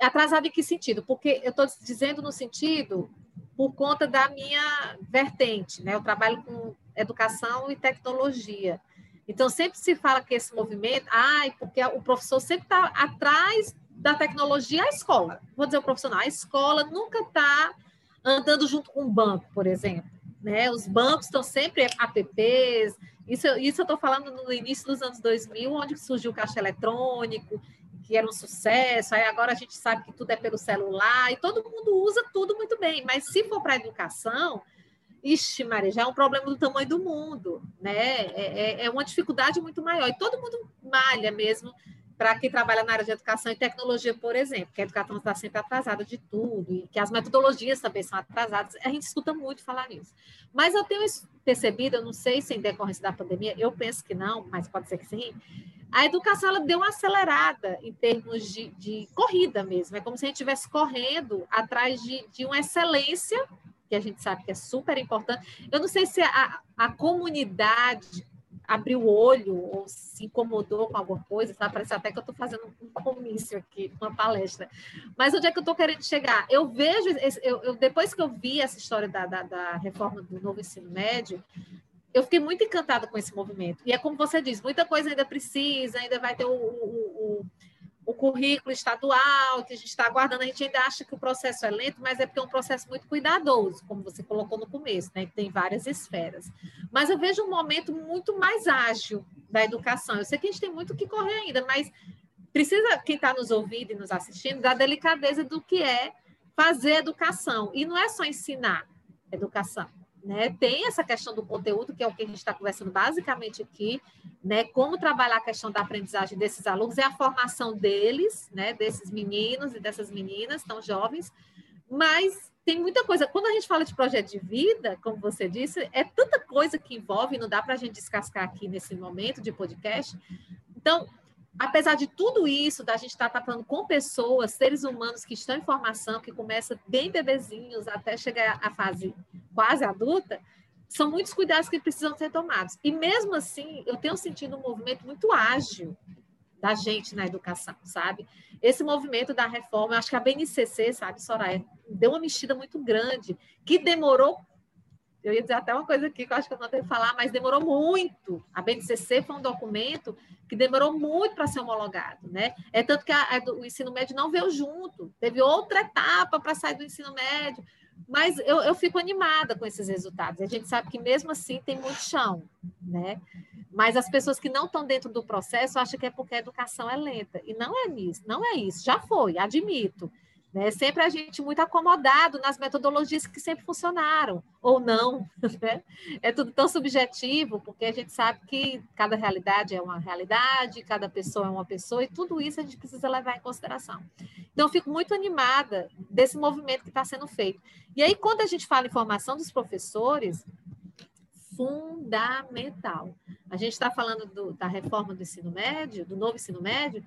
Speaker 2: atrasada em que sentido? Porque eu estou dizendo no sentido por conta da minha vertente, né? Eu trabalho com educação e tecnologia. Então, sempre se fala que esse movimento, ai, porque o professor sempre está atrás da tecnologia, a escola. Vou dizer o profissional, a escola nunca está andando junto com o banco, por exemplo. Né? Os bancos estão sempre apps. Isso, isso eu estou falando no início dos anos 2000, onde surgiu o caixa eletrônico, que era um sucesso. Aí agora a gente sabe que tudo é pelo celular e todo mundo usa tudo muito bem. Mas se for para a educação, Ixi, Maria, já é um problema do tamanho do mundo, né? É, é, é uma dificuldade muito maior. E todo mundo malha mesmo para quem trabalha na área de educação e tecnologia, por exemplo, que a educação está sempre atrasada de tudo, e que as metodologias também são atrasadas, a gente escuta muito falar nisso. Mas eu tenho percebido, eu não sei se em decorrência da pandemia, eu penso que não, mas pode ser que sim, a educação ela deu uma acelerada em termos de, de corrida mesmo, é como se a gente estivesse correndo atrás de, de uma excelência, que a gente sabe que é super importante. Eu não sei se a, a comunidade abriu o olho ou se incomodou com alguma coisa, sabe? Parece até que eu estou fazendo um comício aqui, uma palestra. Mas onde é que eu estou querendo chegar? Eu vejo, eu, eu, depois que eu vi essa história da, da, da reforma do novo ensino médio, eu fiquei muito encantada com esse movimento. E é como você diz, muita coisa ainda precisa, ainda vai ter o, o, o currículo estadual, que a gente está aguardando, a gente ainda acha que o processo é lento, mas é porque é um processo muito cuidadoso, como você colocou no começo, né? Tem várias esferas. Mas eu vejo um momento muito mais ágil da educação. Eu sei que a gente tem muito que correr ainda, mas precisa, quem está nos ouvindo e nos assistindo, da delicadeza do que é fazer educação. E não é só ensinar educação. Né? Tem essa questão do conteúdo, que é o que a gente está conversando basicamente aqui, né? Como trabalhar a questão da aprendizagem desses alunos e a formação deles, né? Desses meninos e dessas meninas tão jovens, mas tem muita coisa. Quando a gente fala de projeto de vida, como você disse, é tanta coisa que envolve, não dá para a gente descascar aqui nesse momento de podcast. Então, apesar de tudo isso, da gente estar tá tratando com pessoas, seres humanos que estão em formação, que começam bem bebezinhos até chegar à fase quase adulta, são muitos cuidados que precisam ser tomados. E mesmo assim, eu tenho sentido um movimento muito ágil da gente na educação, sabe? Esse movimento da reforma, eu acho que a BNCC, sabe, Soraya, deu uma mexida muito grande, que demorou eu ia dizer até uma coisa aqui que eu acho que eu não tenho que falar, mas demorou muito. A BNCC foi um documento que demorou muito para ser homologado, né? É tanto que a, a, o ensino médio não veio junto, teve outra etapa para sair do ensino médio. Mas eu, eu fico animada com esses resultados. A gente sabe que mesmo assim tem muito chão, né? Mas as pessoas que não estão dentro do processo acham que é porque a educação é lenta. E não é isso, não é isso. Já foi, admito. Né? Sempre a gente muito acomodado nas metodologias que sempre funcionaram, ou não. Né? É tudo tão subjetivo, porque a gente sabe que cada realidade é uma realidade, cada pessoa é uma pessoa, e tudo isso a gente precisa levar em consideração. Então, fico muito animada desse movimento que está sendo feito. E aí, quando a gente fala em formação dos professores, fundamental. A gente está falando do, da reforma do ensino médio, do novo ensino médio,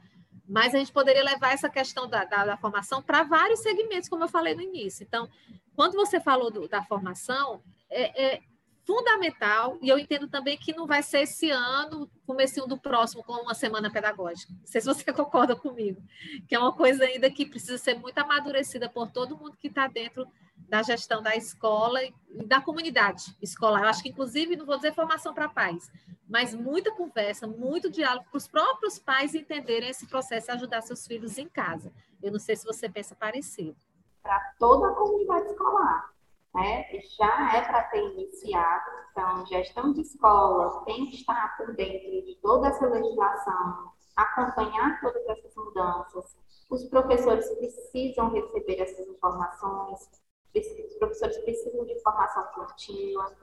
Speaker 2: mas a gente poderia levar essa questão da, da, da formação para vários segmentos, como eu falei no início. Então, quando você falou do, da formação, é, é, fundamental, e eu entendo também que não vai ser esse ano, comecinho do próximo, com uma semana pedagógica. Não sei se você concorda comigo, que é uma coisa ainda que precisa ser muito amadurecida por todo mundo que está dentro da gestão da escola e da comunidade escolar. Eu acho que, inclusive, não vou dizer formação para pais, mas muita conversa, muito diálogo para os próprios pais entenderem esse processo e ajudar seus filhos em casa. Eu não sei se você pensa parecido.
Speaker 3: Para toda a comunidade escolar, né? Já é para ter iniciado, então, gestão de escola tem que estar por dentro de toda essa legislação, acompanhar todas essas mudanças. Os professores precisam receber essas informações, os professores precisam de formação contínua,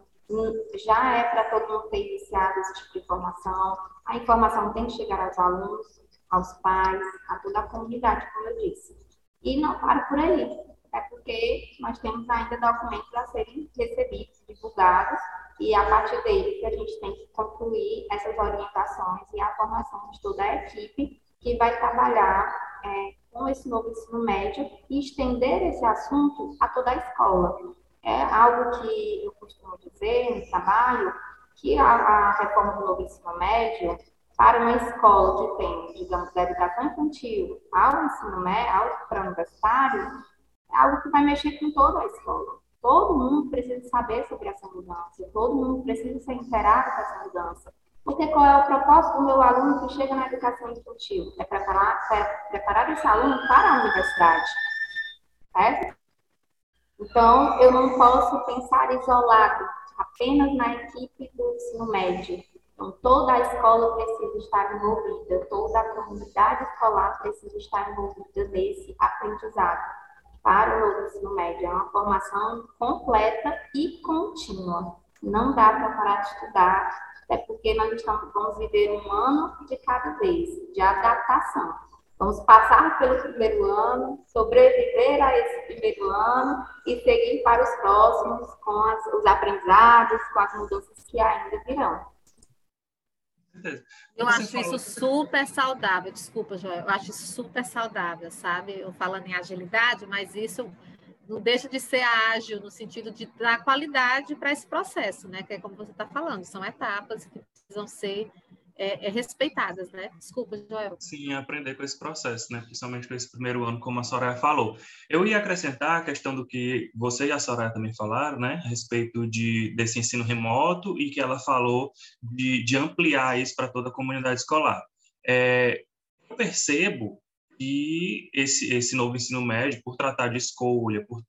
Speaker 3: já é para todo mundo ter iniciado esse tipo de formação. A informação tem que chegar aos alunos, aos pais, a toda a comunidade, como eu disse. E não para por aí, é porque nós temos ainda documentos a serem recebidos, divulgados, e a partir dele que a gente tem que concluir essas orientações e a formação de toda a equipe que vai trabalhar é, com esse novo ensino médio e estender esse assunto a toda a escola. É algo que eu costumo dizer no trabalho, que a, a reforma do novo ensino médio, para uma escola que tem, digamos, da educação infantil ao ensino médio, ao para universitário, algo que vai mexer com toda a escola. Todo mundo precisa saber sobre essa mudança, todo mundo precisa ser inteirado com essa mudança. Porque qual é o propósito do meu aluno que chega na educação infantil? É preparar, é preparar esse aluno para a universidade. Certo? Então, eu não posso pensar isolado, apenas na equipe do ensino médio. Então, toda a escola precisa estar envolvida, toda a comunidade escolar precisa estar envolvida nesse aprendizado para o ensino médio. É uma formação completa e contínua. Não dá para parar de estudar é porque nós estamos, vamos viver um ano de cada vez, de adaptação. Vamos passar pelo primeiro ano, sobreviver a esse primeiro ano e seguir para os próximos com as, os aprendizados, com as mudanças que ainda virão.
Speaker 2: Eu acho isso super saudável. Desculpa, Joel. Eu acho isso super saudável, sabe? Eu falando em agilidade, mas isso não deixa de ser ágil no sentido de dar qualidade para esse processo, né? Que é como você está falando, são etapas que precisam ser é, é, respeitadas, né? Desculpa, Joel.
Speaker 1: Sim, aprender com esse processo, né? Principalmente com esse primeiro ano, como a Soraya falou. Eu ia acrescentar a questão do que você e a Soraya também falaram, né? A respeito de, desse ensino remoto e que ela falou de, de ampliar isso para toda a comunidade escolar. É, eu percebo que esse, esse novo ensino médio, por tratar de escolha, por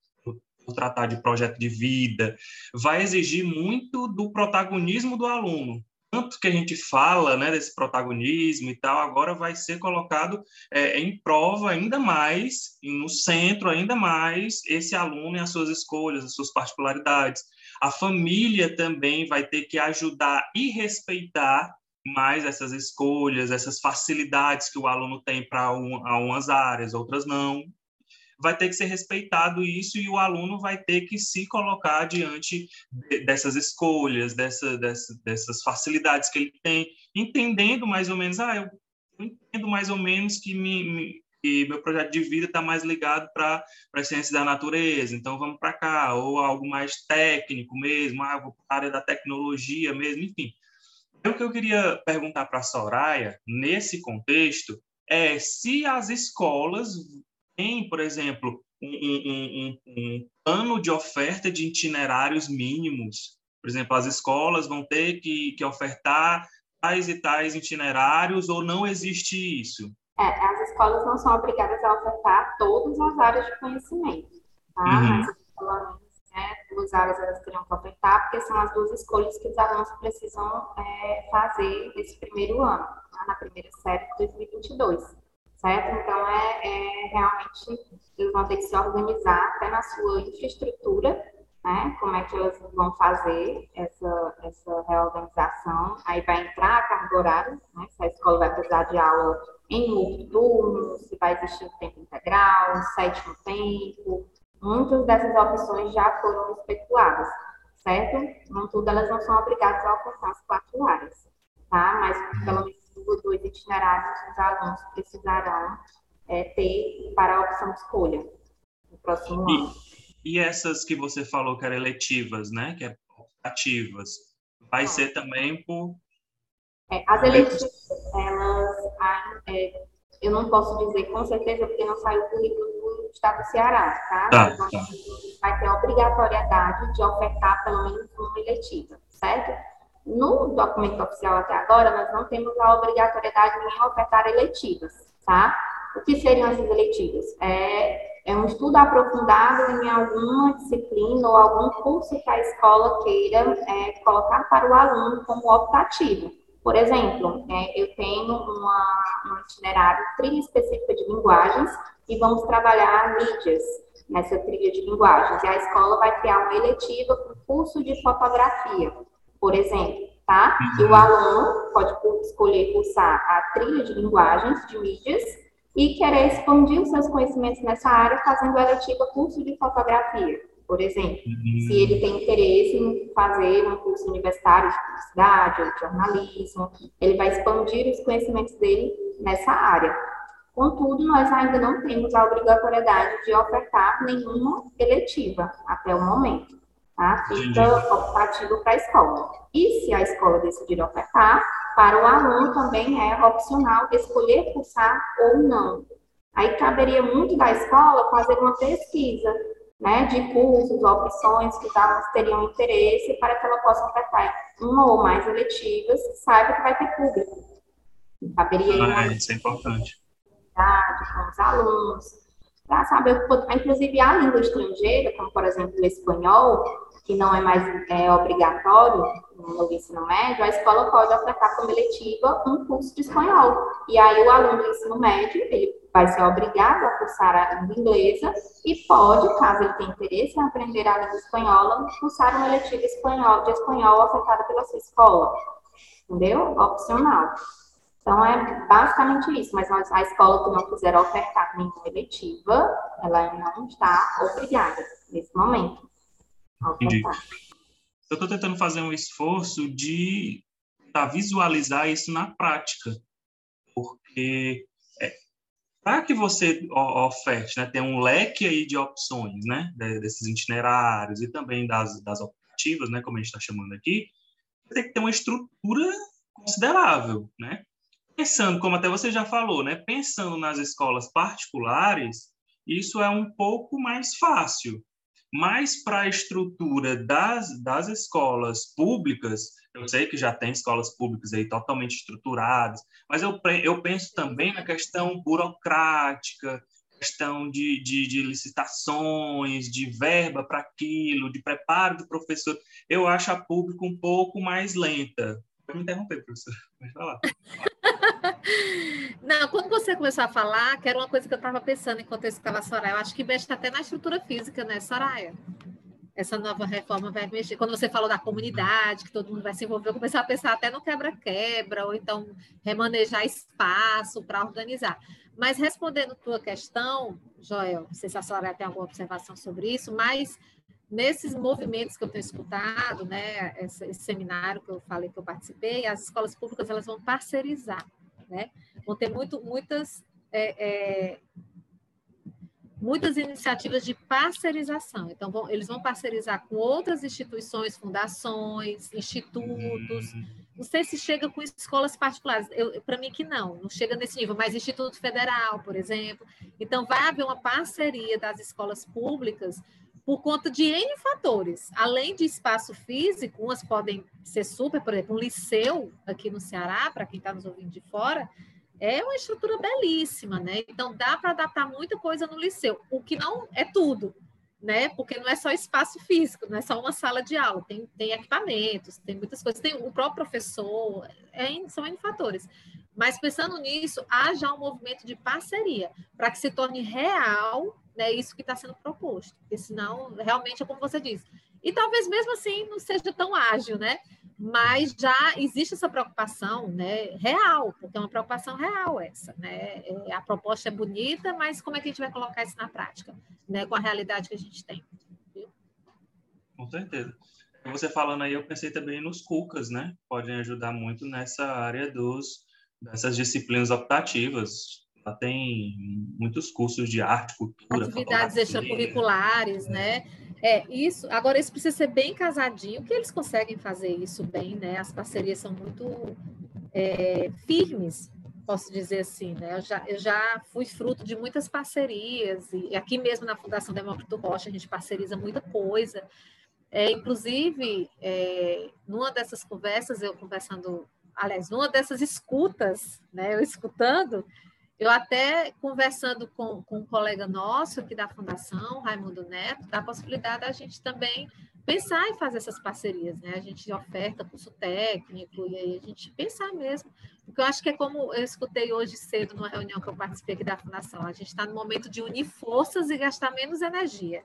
Speaker 1: por tratar de projeto de vida, vai exigir muito do protagonismo do aluno, tanto que a gente fala né, desse protagonismo e tal, agora vai ser colocado é, em prova ainda mais, no centro ainda mais, esse aluno e as suas escolhas, as suas particularidades. A família também vai ter que ajudar e respeitar mais essas escolhas, essas facilidades que o aluno tem para um, umas áreas, outras não vai ter que ser respeitado isso e o aluno vai ter que se colocar diante dessas escolhas, dessa, dessa, dessas facilidades que ele tem, entendendo mais ou menos, ah, eu entendo mais ou menos que, me, me que meu projeto de vida está mais ligado para a ciência da natureza, então vamos para cá, ou algo mais técnico mesmo, ah, para a área da tecnologia mesmo, enfim. O que eu queria perguntar para a Soraya, nesse contexto, é se as escolas tem, por exemplo, um, um, um, um plano de oferta de itinerários mínimos. Por exemplo, as escolas vão ter que, que ofertar tais e tais itinerários ou não existe isso?
Speaker 3: É, as escolas não são obrigadas a ofertar todas as áreas de conhecimento, tá? Uhum. Mas, pelo menos, né, duas áreas elas teriam que ofertar, porque são as duas escolhas que os alunos precisam é, fazer nesse primeiro ano, tá? na primeira série de 2022 certo? Então, é, é, realmente, eles vão ter que se organizar até na sua infraestrutura, né? Como é que eles vão fazer essa, essa reorganização. Aí vai entrar a carga horária, né? Se a escola vai precisar de aula em outro turno, se vai existir tempo integral, sétimo tempo. Muitas dessas opções já foram especuladas, certo? Não tudo, elas não são obrigadas a alcançar as quatro áreas, tá? Mas, pelo menos, dois itinerários que os alunos precisarão é, ter para a opção de escolha no próximo
Speaker 1: e,
Speaker 3: ano.
Speaker 1: E essas que você falou que eram eletivas, né? Que é ativas, vai ser também por...
Speaker 3: É, as eletivas, elas... É, eu não posso dizer com certeza, porque não saiu o currículo do Estado do Ceará, tá?
Speaker 1: tá, tá.
Speaker 3: Vai ter a obrigatoriedade de ofertar pelo menos uma eletiva, certo? No documento oficial até agora, nós não temos a obrigatoriedade em ofertar eletivas, tá? O que seriam essas eletivas? É, é um estudo aprofundado em alguma disciplina ou algum curso que a escola queira é, colocar para o aluno como optativo. Por exemplo, é, eu tenho uma, um itinerário trilha específica de linguagens e vamos trabalhar mídias nessa trilha de linguagens. E a escola vai criar uma eletiva com curso de fotografia por exemplo, tá? E o uhum. aluno pode escolher cursar a trilha de linguagens, de mídias, e querer expandir os seus conhecimentos nessa área fazendo eletiva curso de fotografia, por exemplo. Uhum. Se ele tem interesse em fazer um curso universitário de publicidade ou de jornalismo, ele vai expandir os conhecimentos dele nessa área. Contudo, nós ainda não temos a obrigatoriedade de ofertar nenhuma eletiva até o momento tá? Fica optativo para a escola. E se a escola decidir ofertar, para o aluno também é opcional escolher cursar ou não. Aí caberia muito da escola fazer uma pesquisa né, de cursos, opções que os alunos teriam interesse para que ela possa ofertar uma ou mais eletivas, saiba que vai ter público.
Speaker 1: Caberia ah, isso é importante.
Speaker 3: Com os alunos, para saber, inclusive a língua estrangeira, como por exemplo o espanhol, que não é mais é, obrigatório no ensino médio, a escola pode ofertar como eletiva um curso de espanhol. E aí o aluno do ensino médio, ele vai ser obrigado a cursar a língua inglesa e pode, caso ele tenha interesse em aprender a língua espanhola, cursar uma eletiva espanhol, de espanhol ofertada pela sua escola. Entendeu? Opcional. Então, é basicamente isso. Mas a escola que não quiser ofertar nenhuma eletiva, ela não está obrigada nesse momento.
Speaker 1: Entendi. Eu estou tentando fazer um esforço de tá, visualizar isso na prática, porque é, para que você oferte, né, tem um leque aí de opções, né, desses itinerários e também das, das optativas, né, como a gente está chamando aqui, tem que ter uma estrutura considerável, né? Pensando, como até você já falou, né? Pensando nas escolas particulares, isso é um pouco mais fácil. Mas para a estrutura das, das escolas públicas, eu sei que já tem escolas públicas aí totalmente estruturadas, mas eu, eu penso também na questão burocrática, questão de, de, de licitações, de verba para aquilo, de preparo do professor. Eu acho a pública um pouco mais lenta. Pode me interromper, professor. Pode falar.
Speaker 2: Não, quando você começou a falar, que era uma coisa que eu estava pensando enquanto eu escutava a Soraya, eu acho que mexe até na estrutura física, né, Soraya? Essa nova reforma vai mexer. Quando você falou da comunidade, que todo mundo vai se envolver, eu comecei a pensar até no quebra-quebra, ou então remanejar espaço para organizar. Mas respondendo tua questão, Joel, não sei se a Soraya tem alguma observação sobre isso, mas nesses movimentos que eu tenho escutado, né, esse, esse, seminário que eu falei que eu participei, as escolas públicas elas vão parcerizar, né? Vão ter muito, muitas é, é, muitas iniciativas de parcerização. Então, vão, eles vão parcerizar com outras instituições, fundações, institutos. Não sei se chega com escolas particulares. Para mim que não, não chega nesse nível, mas Instituto Federal, por exemplo. Então, vai haver uma parceria das escolas públicas por conta de N fatores. Além de espaço físico, umas podem ser super, por exemplo, um liceu aqui no Ceará, para quem está nos ouvindo de fora, é uma estrutura belíssima, né? Então dá para adaptar muita coisa no liceu, o que não é tudo, né? Porque não é só espaço físico, não é só uma sala de aula, tem, tem equipamentos, tem muitas coisas, tem o próprio professor, é, são N fatores. Mas pensando nisso, há já um movimento de parceria para que se torne real né, isso que está sendo proposto, porque senão realmente é como você disse. E talvez mesmo assim não seja tão ágil, né? mas já existe essa preocupação né, real, porque é uma preocupação real essa. Né? É, a proposta é bonita, mas como é que a gente vai colocar isso na prática, né, com a realidade que a gente tem?
Speaker 1: Com certeza. Você falando aí, eu pensei também nos CUCAs, né? Podem ajudar muito nessa área dos, dessas disciplinas optativas. Tem muitos cursos de arte, cultura,
Speaker 2: atividades extracurriculares, é. né? É, isso. Agora, isso precisa ser bem casadinho, que eles conseguem fazer isso bem, né? As parcerias são muito é, firmes, posso dizer assim, né? Eu já, eu já fui fruto de muitas parcerias, e aqui mesmo na Fundação Demócrito Rocha, a gente parceriza muita coisa. É, inclusive, é, numa dessas conversas, eu conversando, aliás, numa dessas escutas, né? Eu escutando, eu até conversando com, com um colega nosso aqui da Fundação, Raimundo Neto, da possibilidade da gente também pensar em fazer essas parcerias, né? A gente oferta curso técnico e aí a gente pensar mesmo, porque eu acho que é como eu escutei hoje cedo numa reunião que eu participei aqui da Fundação, a gente está no momento de unir forças e gastar menos energia,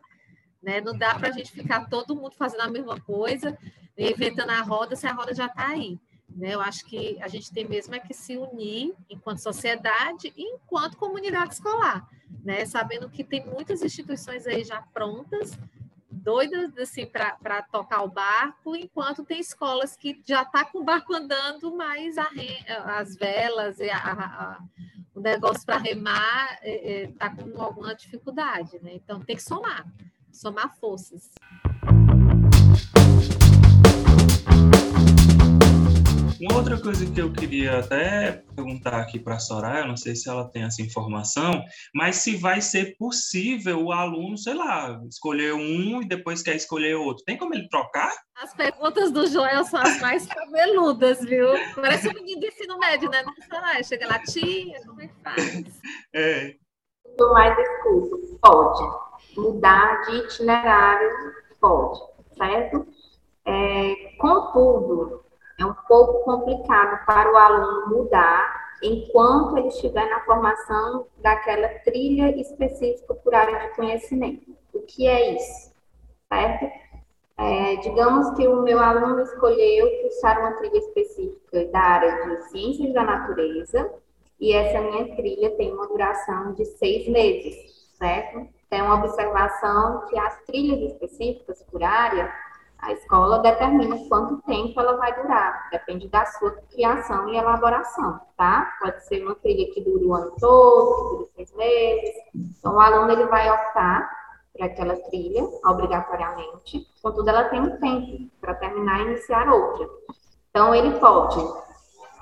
Speaker 2: né? Não dá para a gente ficar todo mundo fazendo a mesma coisa, inventando a roda se a roda já está aí. Né? Eu acho que a gente tem mesmo é que se unir enquanto sociedade e enquanto comunidade escolar, né? sabendo que tem muitas instituições aí já prontas, doidas assim, para tocar o barco, enquanto tem escolas que já está com o barco andando, mas a, as velas e a, a, o negócio para remar está é, é, tá com alguma dificuldade. Né? Então tem que somar, somar forças.
Speaker 1: Uma outra coisa que eu queria até perguntar aqui para a Soraya, não sei se ela tem essa informação, mas se vai ser possível o aluno, sei lá, escolher um e depois quer escolher outro. Tem como ele trocar?
Speaker 2: As perguntas do Joel são as mais cabeludas, viu? Parece um menino de ensino médio, né? Não, Soraya, chega lá, tia, como é que faz?
Speaker 3: É. Mais escuto, pode. Mudar de itinerário, pode, certo? É, contudo, é um pouco complicado para o aluno mudar enquanto ele estiver na formação daquela trilha específica por área de conhecimento. O que é isso? Certo? É, digamos que o meu aluno escolheu cursar uma trilha específica da área de ciências da natureza e essa minha trilha tem uma duração de seis meses, certo? Tem uma observação que as trilhas específicas por área a escola determina quanto tempo ela vai durar, depende da sua criação e elaboração, tá? Pode ser uma trilha que dure o ano todo, que dure seis meses. Então, o aluno ele vai optar por aquela trilha, obrigatoriamente, contudo, ela tem um tempo para terminar e iniciar outra. Então, ele pode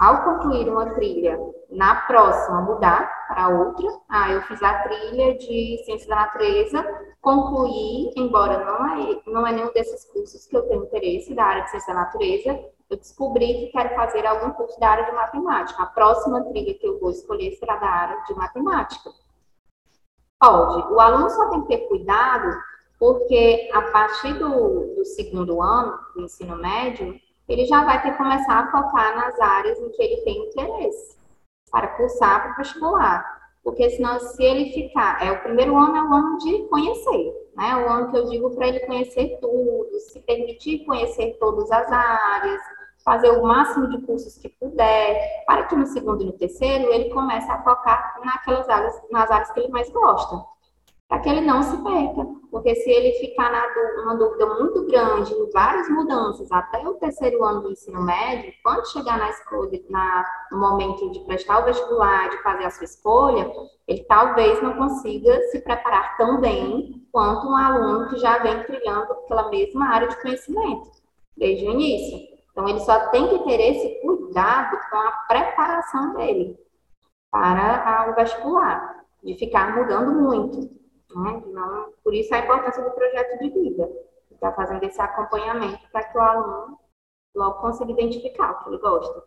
Speaker 3: ao concluir uma trilha, na próxima mudar para outra. Ah, eu fiz a trilha de Ciência da Natureza, concluí, embora não é, não é nenhum desses cursos que eu tenho interesse da área de Ciência da Natureza, eu descobri que quero fazer algum curso da área de matemática. A próxima trilha que eu vou escolher será da área de matemática. Pode. O aluno só tem que ter cuidado, porque a partir do, do segundo ano do ensino médio, ele já vai ter que começar a focar nas áreas em que ele tem interesse para cursar para o vestibular. Porque senão, se ele ficar, é o primeiro ano é o ano de conhecer, né? O ano que eu digo para ele conhecer tudo, se permitir conhecer todas as áreas, fazer o máximo de cursos que puder, para que no segundo e no terceiro ele comece a focar naquelas áreas, nas áreas que ele mais gosta para que ele não se perca, porque se ele ficar na uma dúvida muito grande, em várias mudanças, até o terceiro ano do ensino médio, quando chegar na escola, na, no momento de prestar o vestibular, de fazer a sua escolha, ele talvez não consiga se preparar tão bem quanto um aluno que já vem trilhando pela mesma área de conhecimento, desde o início. Então, ele só tem que ter esse cuidado com a preparação dele para o vestibular, de ficar mudando muito. Né? Por isso a importância do projeto de vida, está fazendo esse acompanhamento para que o aluno logo consiga identificar o que ele gosta.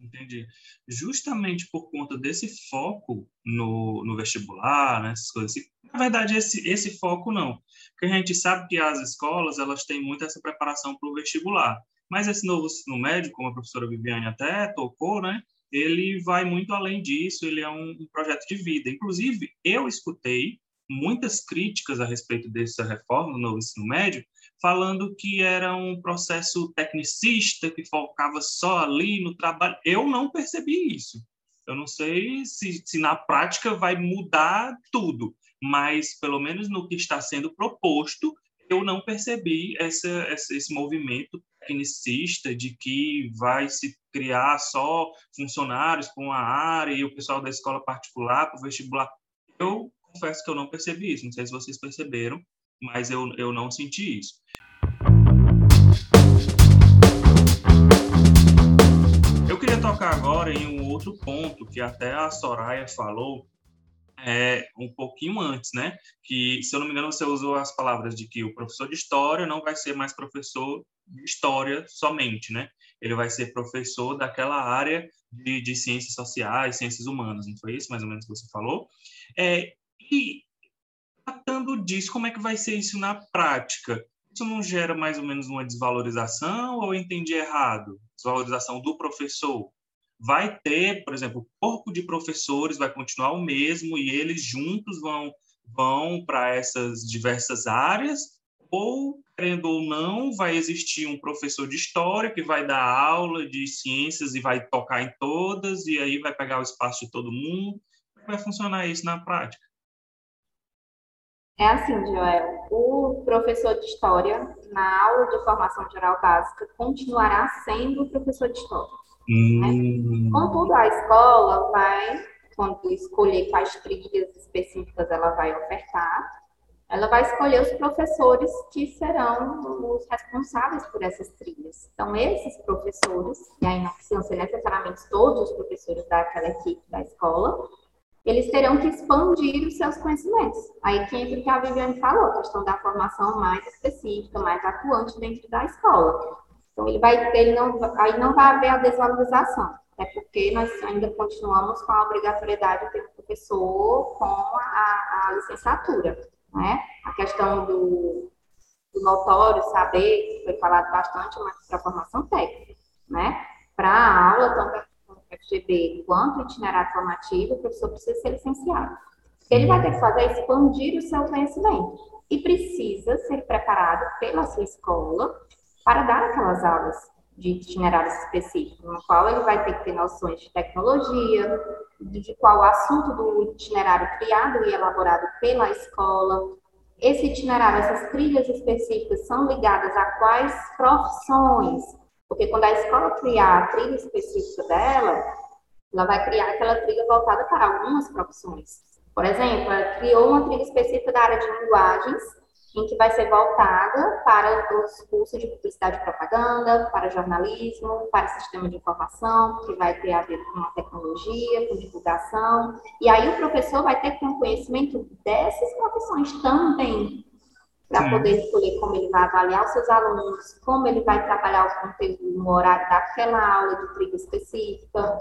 Speaker 1: Entendi. Justamente por conta desse foco no, no vestibular, né, essas coisas assim. Na verdade, esse, esse foco não. Porque a gente sabe que as escolas, elas têm muito essa preparação para o vestibular. Mas esse novo ensino médio, como a professora Viviane até tocou, né, ele vai muito além disso, ele é um, um projeto de vida. Inclusive, eu escutei muitas críticas a respeito dessa reforma no novo ensino médio, falando que era um processo tecnicista, que focava só ali no trabalho. Eu não percebi isso. Eu não sei se, se na prática vai mudar tudo, mas pelo menos no que está sendo proposto, eu não percebi essa, esse movimento tecnicista de que vai se criar só funcionários com a área e o pessoal da escola particular para o vestibular. Eu confesso que eu não percebi isso, não sei se vocês perceberam, mas eu, eu não senti isso. Eu queria tocar agora em um outro ponto que até a Soraya falou, é, um pouquinho antes, né? Que, se eu não me engano, você usou as palavras de que o professor de história não vai ser mais professor de história somente, né? Ele vai ser professor daquela área de, de ciências sociais, ciências humanas, não foi isso mais ou menos que você falou? É, e tratando disso, como é que vai ser isso na prática? Isso não gera mais ou menos uma desvalorização ou eu entendi errado? Desvalorização do professor? Vai ter, por exemplo, o corpo de professores vai continuar o mesmo e eles juntos vão vão para essas diversas áreas ou querendo ou não vai existir um professor de história que vai dar aula de ciências e vai tocar em todas e aí vai pegar o espaço de todo mundo. Como é vai funcionar isso na prática?
Speaker 3: É assim, Joel, o professor de história na aula de formação geral básica continuará sendo professor de história Hum. Contudo, a escola vai, quando escolher quais trilhas específicas ela vai ofertar, ela vai escolher os professores que serão os responsáveis por essas trilhas. Então, esses professores, e aí não precisam ser necessariamente todos os professores daquela equipe da escola, eles terão que expandir os seus conhecimentos. Aí que entra o que a Viviane falou, a questão da formação mais específica, mais atuante dentro da escola. Então, ele vai ele não, aí não vai haver a desvalorização, é porque nós ainda continuamos com a obrigatoriedade um professor com a, a licenciatura, né? A questão do, do notório, saber, foi falado bastante, mas para a formação técnica, né? Para a aula, tanto FGB quanto itinerário formativo, o professor precisa ser licenciado. Ele vai ter que fazer é expandir o seu conhecimento e precisa ser preparado pela sua escola para dar aquelas aulas de itinerários específicos, no qual ele vai ter que ter noções de tecnologia, de qual o assunto do itinerário criado e elaborado pela escola. Esse itinerário, essas trilhas específicas são ligadas a quais profissões? Porque quando a escola criar a trilha específica dela, ela vai criar aquela trilha voltada para algumas profissões. Por exemplo, ela criou uma trilha específica da área de linguagens em que vai ser voltada para os cursos de publicidade e propaganda, para jornalismo, para sistema de informação, que vai ter a ver com a tecnologia, com divulgação. E aí o professor vai ter que ter um conhecimento dessas profissões também, para poder escolher como ele vai avaliar os seus alunos, como ele vai trabalhar o conteúdo no horário daquela aula de trilha específica.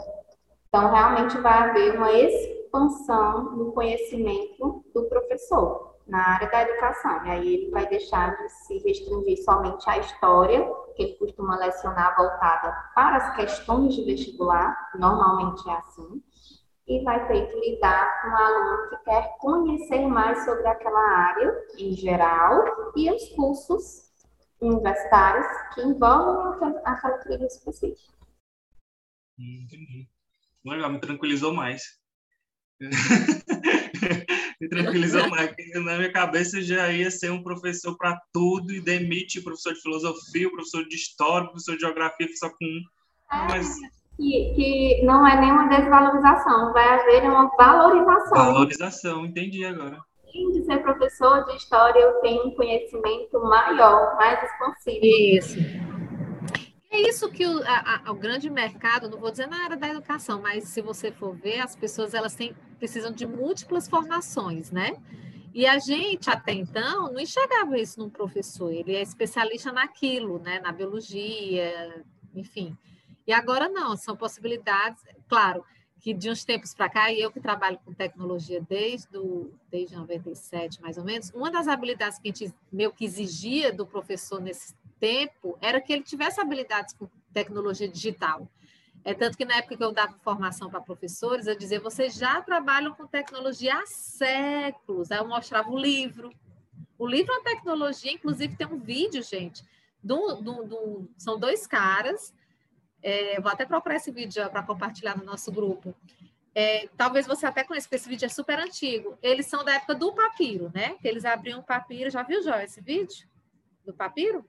Speaker 3: Então, realmente vai haver uma expansão no conhecimento do professor na área da educação. E aí ele vai deixar de se restringir somente à história, que ele costuma lecionar voltada para as questões de vestibular, normalmente é assim, e vai ter que lidar com um aluno que quer conhecer mais sobre aquela área em geral e os cursos universitários que envolvem aquela trilha específica.
Speaker 1: Entendi. Legal, me tranquilizou mais. me tranquilizou mais, porque na minha cabeça já ia ser um professor para tudo e demite o professor de filosofia, o professor de história, o professor de geografia só com um.
Speaker 3: É, mas... que, que não é nenhuma desvalorização, vai haver uma valorização.
Speaker 1: Valorização, entendi agora.
Speaker 3: Além de ser professor de história, eu tenho um conhecimento maior, mais expansivo.
Speaker 2: Isso. É isso que o, a, a, o, grande mercado, não vou dizer na área da educação, mas se você for ver, as pessoas elas têm, precisam de múltiplas formações, né? E a gente, até então, não enxergava isso num professor. Ele é especialista naquilo, né? Na biologia, enfim. E agora não, são possibilidades. Claro que de uns tempos para cá, e eu que trabalho com tecnologia desde, desde 97, mais ou menos, uma das habilidades que a gente meio que exigia do professor nesse tempo era que ele tivesse habilidades com tecnologia digital. É tanto que na época que eu dava formação para professores, eu dizia: vocês já trabalham com tecnologia há séculos. Aí eu mostrava o livro. O livro é uma tecnologia, inclusive tem um vídeo, gente. Do, do, do são dois caras. É, vou até procurar esse vídeo para compartilhar no nosso grupo. É, talvez você até conheça, porque esse vídeo é super antigo. Eles são da época do papiro, né? Que eles abriam o papiro. Já viu, Jó, esse vídeo? Do papiro?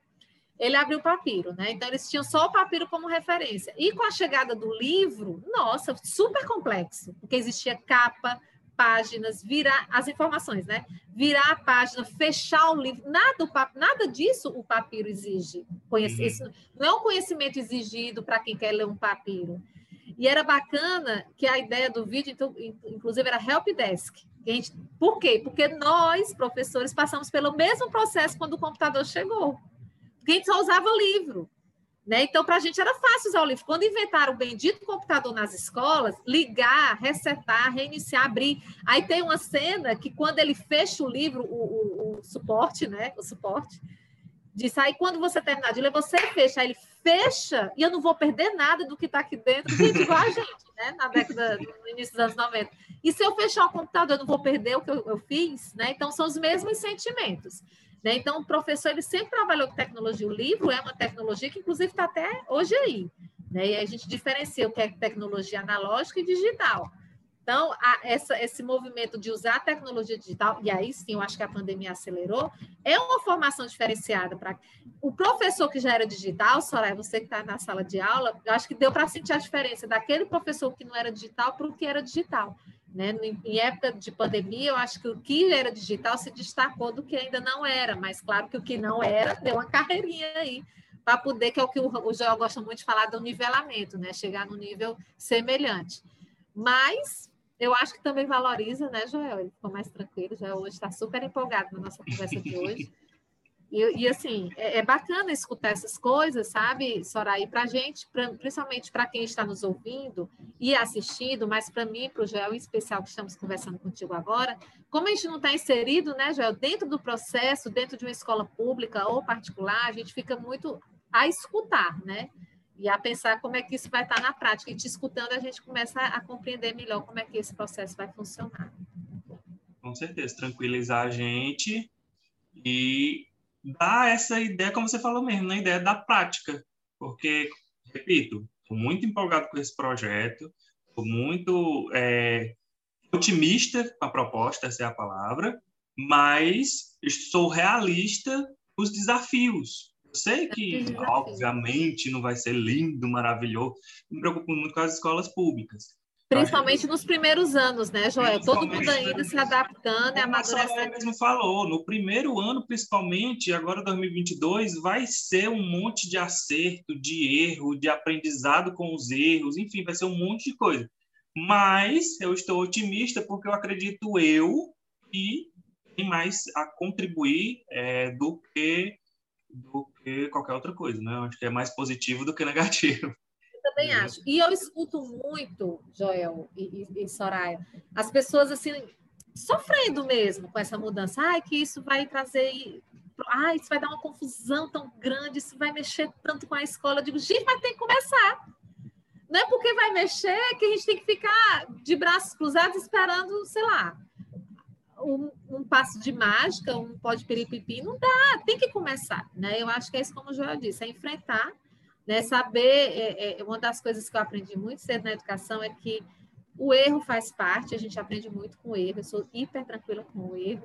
Speaker 2: Ele abriu o papiro, né? Então eles tinham só o papiro como referência. E com a chegada do livro, nossa, super complexo, porque existia capa, páginas, virar as informações, né? Virar a página, fechar o livro, nada, o nada disso o papiro exige. Conhecer, uhum. isso não é um conhecimento exigido para quem quer ler um papiro. E era bacana que a ideia do vídeo, então, inclusive, era help desk. Gente, por quê? Porque nós, professores, passamos pelo mesmo processo quando o computador chegou a gente só usava livro. Né? Então, para a gente era fácil usar o livro. Quando inventaram o bendito computador nas escolas, ligar, resetar, reiniciar, abrir. Aí tem uma cena que, quando ele fecha o livro, o, o, o suporte, né? O suporte, diz aí, quando você terminar de ler, você fecha. Aí ele fecha e eu não vou perder nada do que está aqui dentro. Gente, igual a gente, né? Na década, no início dos anos 90. E se eu fechar o computador, eu não vou perder o que eu, eu fiz, né? Então, são os mesmos sentimentos. Né? Então, o professor ele sempre trabalhou com tecnologia. O livro é uma tecnologia que, inclusive, está até hoje aí. Né? E a gente diferencia o que é tecnologia analógica e digital. Então, a, essa, esse movimento de usar a tecnologia digital, e aí sim eu acho que a pandemia acelerou, é uma formação diferenciada para. O professor que já era digital, Soraya, você que está na sala de aula, eu acho que deu para sentir a diferença daquele professor que não era digital para o que era digital. Né? Em época de pandemia, eu acho que o que era digital se destacou do que ainda não era, mas claro que o que não era deu uma carreirinha aí para poder, que é o que o Joel gosta muito de falar do nivelamento, né? Chegar no nível semelhante. Mas eu acho que também valoriza, né, Joel? Ele ficou mais tranquilo, já hoje está super empolgado na nossa conversa de hoje. E, e, assim, é, é, bacana escutar essas coisas, sabe, Soraya? Para a gente, pra, principalmente para quem está nos ouvindo e assistindo, mas para mim, para o Joel em especial, que estamos conversando contigo agora, como a gente não está inserido, né, Joel, dentro do processo, dentro de uma escola pública ou particular, a gente fica muito a escutar, né? E a pensar como é que isso vai estar na prática. E te escutando, a gente começa a compreender melhor como é que esse processo vai funcionar.
Speaker 1: Com certeza, tranquilizar a gente e dá essa ideia, como você falou mesmo, na né? ideia da prática. Porque, repito, estou muito empolgado com esse projeto, estou muito é, otimista com a proposta, essa é a palavra, mas sou realista os desafios. Eu sei que, obviamente, não vai ser lindo, maravilhoso. Me preocupo muito com as escolas públicas.
Speaker 2: Principalmente nos primeiros anos, né, Joel? Todo mundo ainda se adaptando e amadurecendo.
Speaker 1: A mesmo falou, no primeiro ano, principalmente, agora 2022, vai ser um monte de acerto, de erro, de aprendizado com os erros, enfim, vai ser um monte de coisa. Mas eu estou otimista porque eu acredito eu e tem mais a contribuir é, do que do que qualquer outra coisa, né? Eu acho que é mais positivo do que negativo
Speaker 2: também acho. E eu escuto muito, Joel e, e, e, Soraya, as pessoas assim sofrendo mesmo com essa mudança. Ai, que isso vai trazer. Ai, isso vai dar uma confusão tão grande, isso vai mexer tanto com a escola. Eu digo, gente, mas tem que começar. Não é porque vai mexer que a gente tem que ficar de braços cruzados esperando, sei lá, um, um passo de mágica, um pó de peripipi. Não dá, tem que começar. Né? Eu acho que é isso, como o Joel disse, é enfrentar né? Saber, é, é, uma das coisas que eu aprendi muito cedo na educação é que o erro faz parte, a gente aprende muito com o erro, eu sou hiper tranquila com o erro,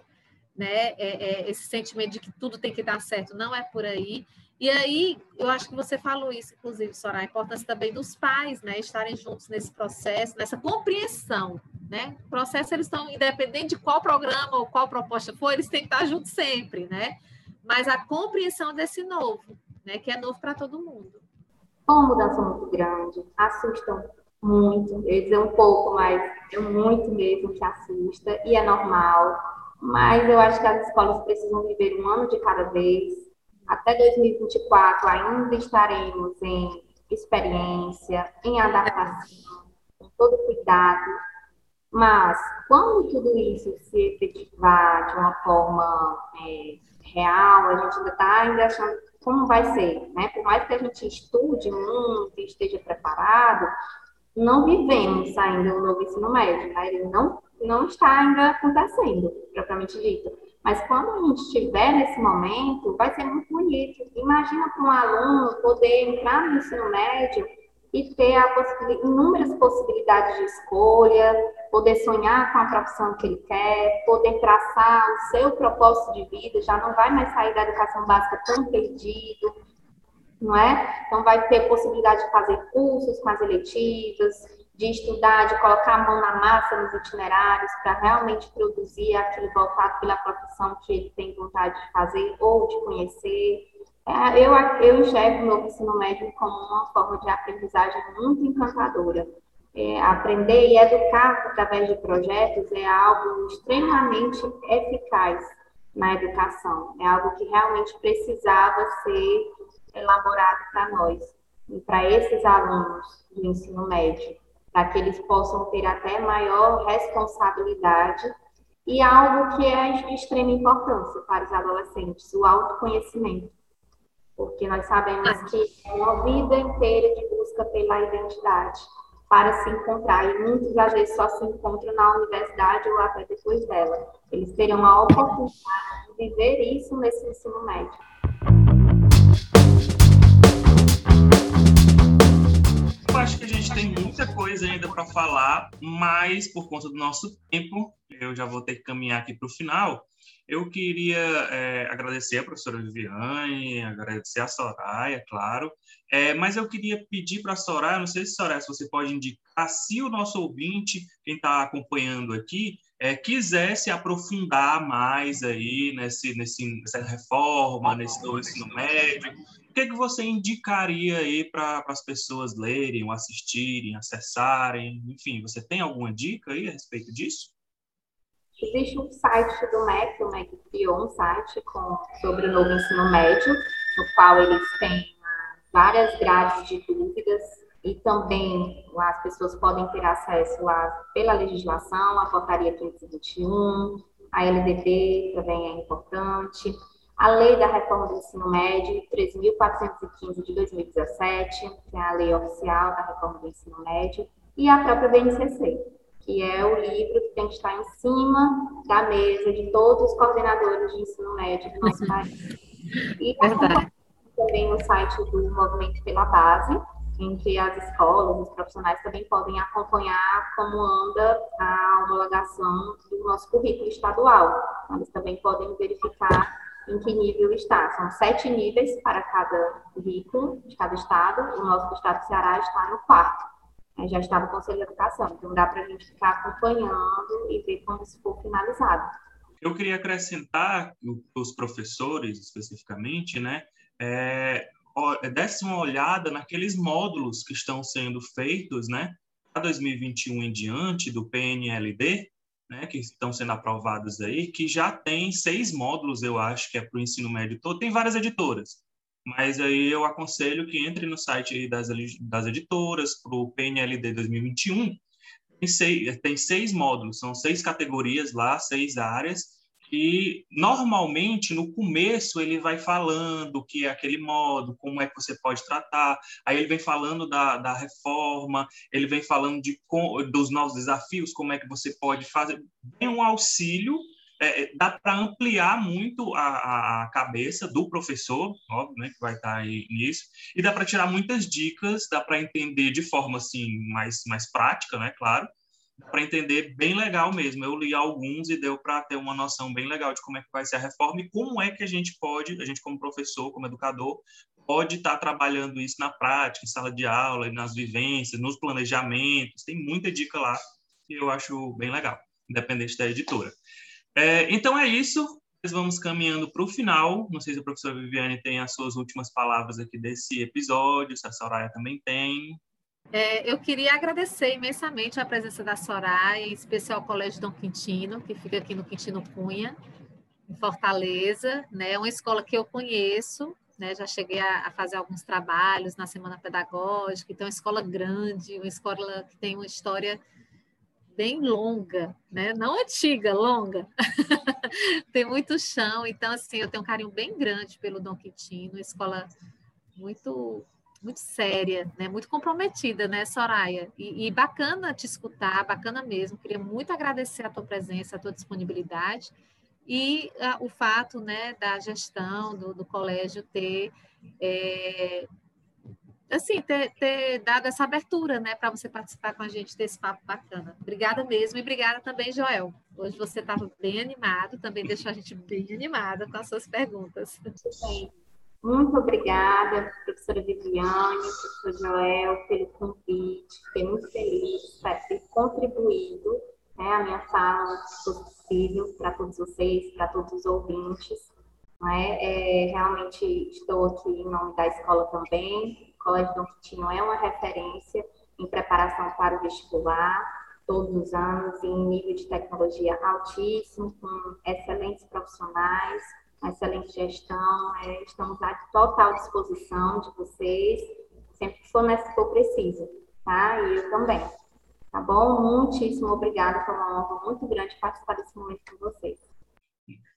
Speaker 2: né? É, é, esse sentimento de que tudo tem que dar certo não é por aí. E aí, eu acho que você falou isso, inclusive, Soraya, a importância também dos pais, né? Estarem juntos nesse processo, nessa compreensão, né? O processo, eles estão, independente de qual programa ou qual proposta for, eles têm que estar juntos sempre, né? Mas a compreensão desse novo, né? Que é novo para todo mundo.
Speaker 3: Foi uma mudança muito grande, assustam muito, eu ia dizer um pouco, mas é muito mesmo que assusta, e é normal. Mas eu acho que as escolas precisam viver um ano de cada vez. Até 2024 ainda estaremos em experiência, em adaptação, com todo cuidado. Mas quando tudo isso se efetivar de uma forma é, real, a gente ainda está ainda achando como vai ser, né? Por mais que a gente estude muito e esteja preparado, não vivemos ainda o novo ensino médio, né? Ele não, não está ainda acontecendo, propriamente dito. Mas quando a gente estiver nesse momento, vai ser muito bonito. Imagina para um aluno poder entrar no ensino médio e ter possibilidade, inúmeras possibilidades de escolha, poder sonhar com a profissão que ele quer, poder traçar o seu propósito de vida, já não vai mais sair da educação básica tão perdido, não é? Então vai ter possibilidade de fazer cursos com as eletivas, de estudar, de colocar a mão na massa nos itinerários para realmente produzir aquilo voltado pela profissão que ele tem vontade de fazer ou de conhecer. É, eu, eu enxergo o novo ensino médio como uma forma de aprendizagem muito encantadora. É, aprender e educar através de projetos é algo extremamente eficaz na educação. É algo que realmente precisava ser elaborado para nós e para esses alunos do ensino médio, para que eles possam ter até maior responsabilidade e algo que é de extrema importância para os adolescentes, o autoconhecimento porque nós sabemos que é uma vida inteira de busca pela identidade para se encontrar, e muitos às vezes só se encontram na universidade ou até depois dela. Eles teriam a oportunidade de viver isso nesse ensino médio.
Speaker 1: Acho que a gente tem muita coisa ainda para falar, mas por conta do nosso tempo, eu já vou ter que caminhar aqui para o final. Eu queria é, agradecer a professora Viviane, agradecer a Soraya, claro, é, mas eu queria pedir para a Soraya, não sei se Soraya, se você pode indicar, se o nosso ouvinte, quem está acompanhando aqui, é, quiser se aprofundar mais aí nesse, nesse, nessa reforma, nesse novo ensino médio, o que, que você indicaria aí para as pessoas lerem, assistirem, acessarem, enfim, você tem alguma dica aí a respeito disso?
Speaker 3: Existe um site do MEC, o MEC criou um site com, sobre o novo ensino médio, no qual eles têm várias grades de dúvidas e também as pessoas podem ter acesso lá pela legislação, a portaria 521, a LDB também é importante, a lei da reforma do ensino médio 13.415 de 2017, que é a lei oficial da reforma do ensino médio, e a própria BNCC que é o livro que tem que estar em cima da mesa de todos os coordenadores de ensino médio do nosso país. E também no site do Movimento pela Base, em que as escolas, os profissionais também podem acompanhar como anda a homologação do nosso currículo estadual. Eles também podem verificar em que nível está. São sete níveis para cada currículo de cada estado. O nosso estado do Ceará está no quarto. já está no Conselho de Educação. Então, dá para a gente ficar acompanhando e ver quando isso for finalizado.
Speaker 1: Eu queria acrescentar os professores, especificamente, né, é, desse uma olhada naqueles módulos que estão sendo feitos, né, para 2021 em diante, do PNLD, né, que estão sendo aprovados aí, que já tem seis módulos, eu acho, que é para o ensino médio todo. Tem várias editoras, mas aí eu aconselho que entre no site das, das editoras para o PNLD 2021. Tem seis, tem seis módulos, são seis categorias lá, seis áreas, e normalmente no começo ele vai falando que é aquele modo, como é que você pode tratar, aí ele vem falando da, da reforma, ele vem falando de, dos novos desafios, como é que você pode fazer, tem um auxílio é, é, dá para ampliar muito a, a, cabeça do professor, óbvio, né, que vai estar tá aí nisso, e dá para tirar muitas dicas, dá para entender de forma assim mais mais prática, né, claro, para entender bem legal mesmo. Eu li alguns e deu para ter uma noção bem legal de como é que vai ser a reforma e como é que a gente pode, a gente como professor, como educador, pode estar tá trabalhando isso na prática, em sala de aula, nas vivências, nos planejamentos. Tem muita dica lá que eu acho bem legal, independente da editora. É, então é isso. Nós vamos caminhando para o final. Não sei se a professora Viviane tem as suas últimas palavras aqui desse episódio, se a Soraya também tem.
Speaker 2: É, eu queria agradecer imensamente a presença da Soraya, em especial ao Colégio Dom Quintino, que fica aqui no Quintino Cunha, em Fortaleza. Né? É uma escola que eu conheço, né? já cheguei a, a, fazer alguns trabalhos na Semana Pedagógica, então é uma escola grande, uma escola que tem uma história bem longa, né? Não antiga, longa. tem muito chão, então assim, eu tenho um carinho bem grande pelo Dom Quintino, escola muito muito séria, né? Muito comprometida, né, Soraya? E, e, bacana te escutar, bacana mesmo. Queria muito agradecer a tua presença, a tua disponibilidade e uh, o fato, né, da gestão do, do colégio ter é, assim, ter, ter dado essa abertura, né, para você participar com a gente desse papo bacana. Obrigada mesmo e obrigada também, Joel. Hoje você estava bem animado, também deixou a gente bem animada com as suas perguntas.
Speaker 3: Muito obrigada, professora Viviane, professor Joel, pelo convite. Fiquei muito feliz por ter contribuído né, a minha fala, se possível, para todos vocês, para todos os ouvintes. É? É, realmente estou aqui em nome da escola também, o Colégio Dom Quintino é uma referência em preparação para o vestibular, todos os anos, em nível de tecnologia altíssimo, com excelentes profissionais, excelente gestão. É, estamos à total disposição de vocês, sempre que for, for preciso, tá? E eu também. Tá bom? Muitíssimo obrigada, foi uma honra muito grande participar desse momento com vocês.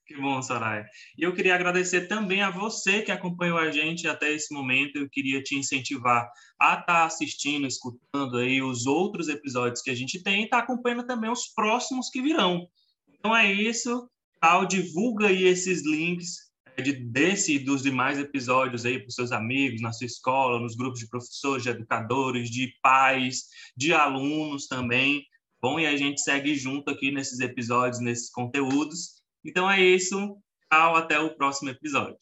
Speaker 1: Que bom, Soraya. E eu queria agradecer também a você que acompanhou a gente até esse momento. Eu queria te incentivar a estar tá assistindo, escutando aí os outros episódios que a gente tem e estar tá acompanhando também os próximos que virão. Então é isso. Tal, divulga aí esses links é, de, desse e dos demais episódios aí para os seus amigos, na sua escola, nos grupos de professores, de educadores, de pais, de alunos também. Bom, e a gente segue junto aqui nesses episódios, nesses conteúdos. Então é isso. Tchau, até o próximo episódio.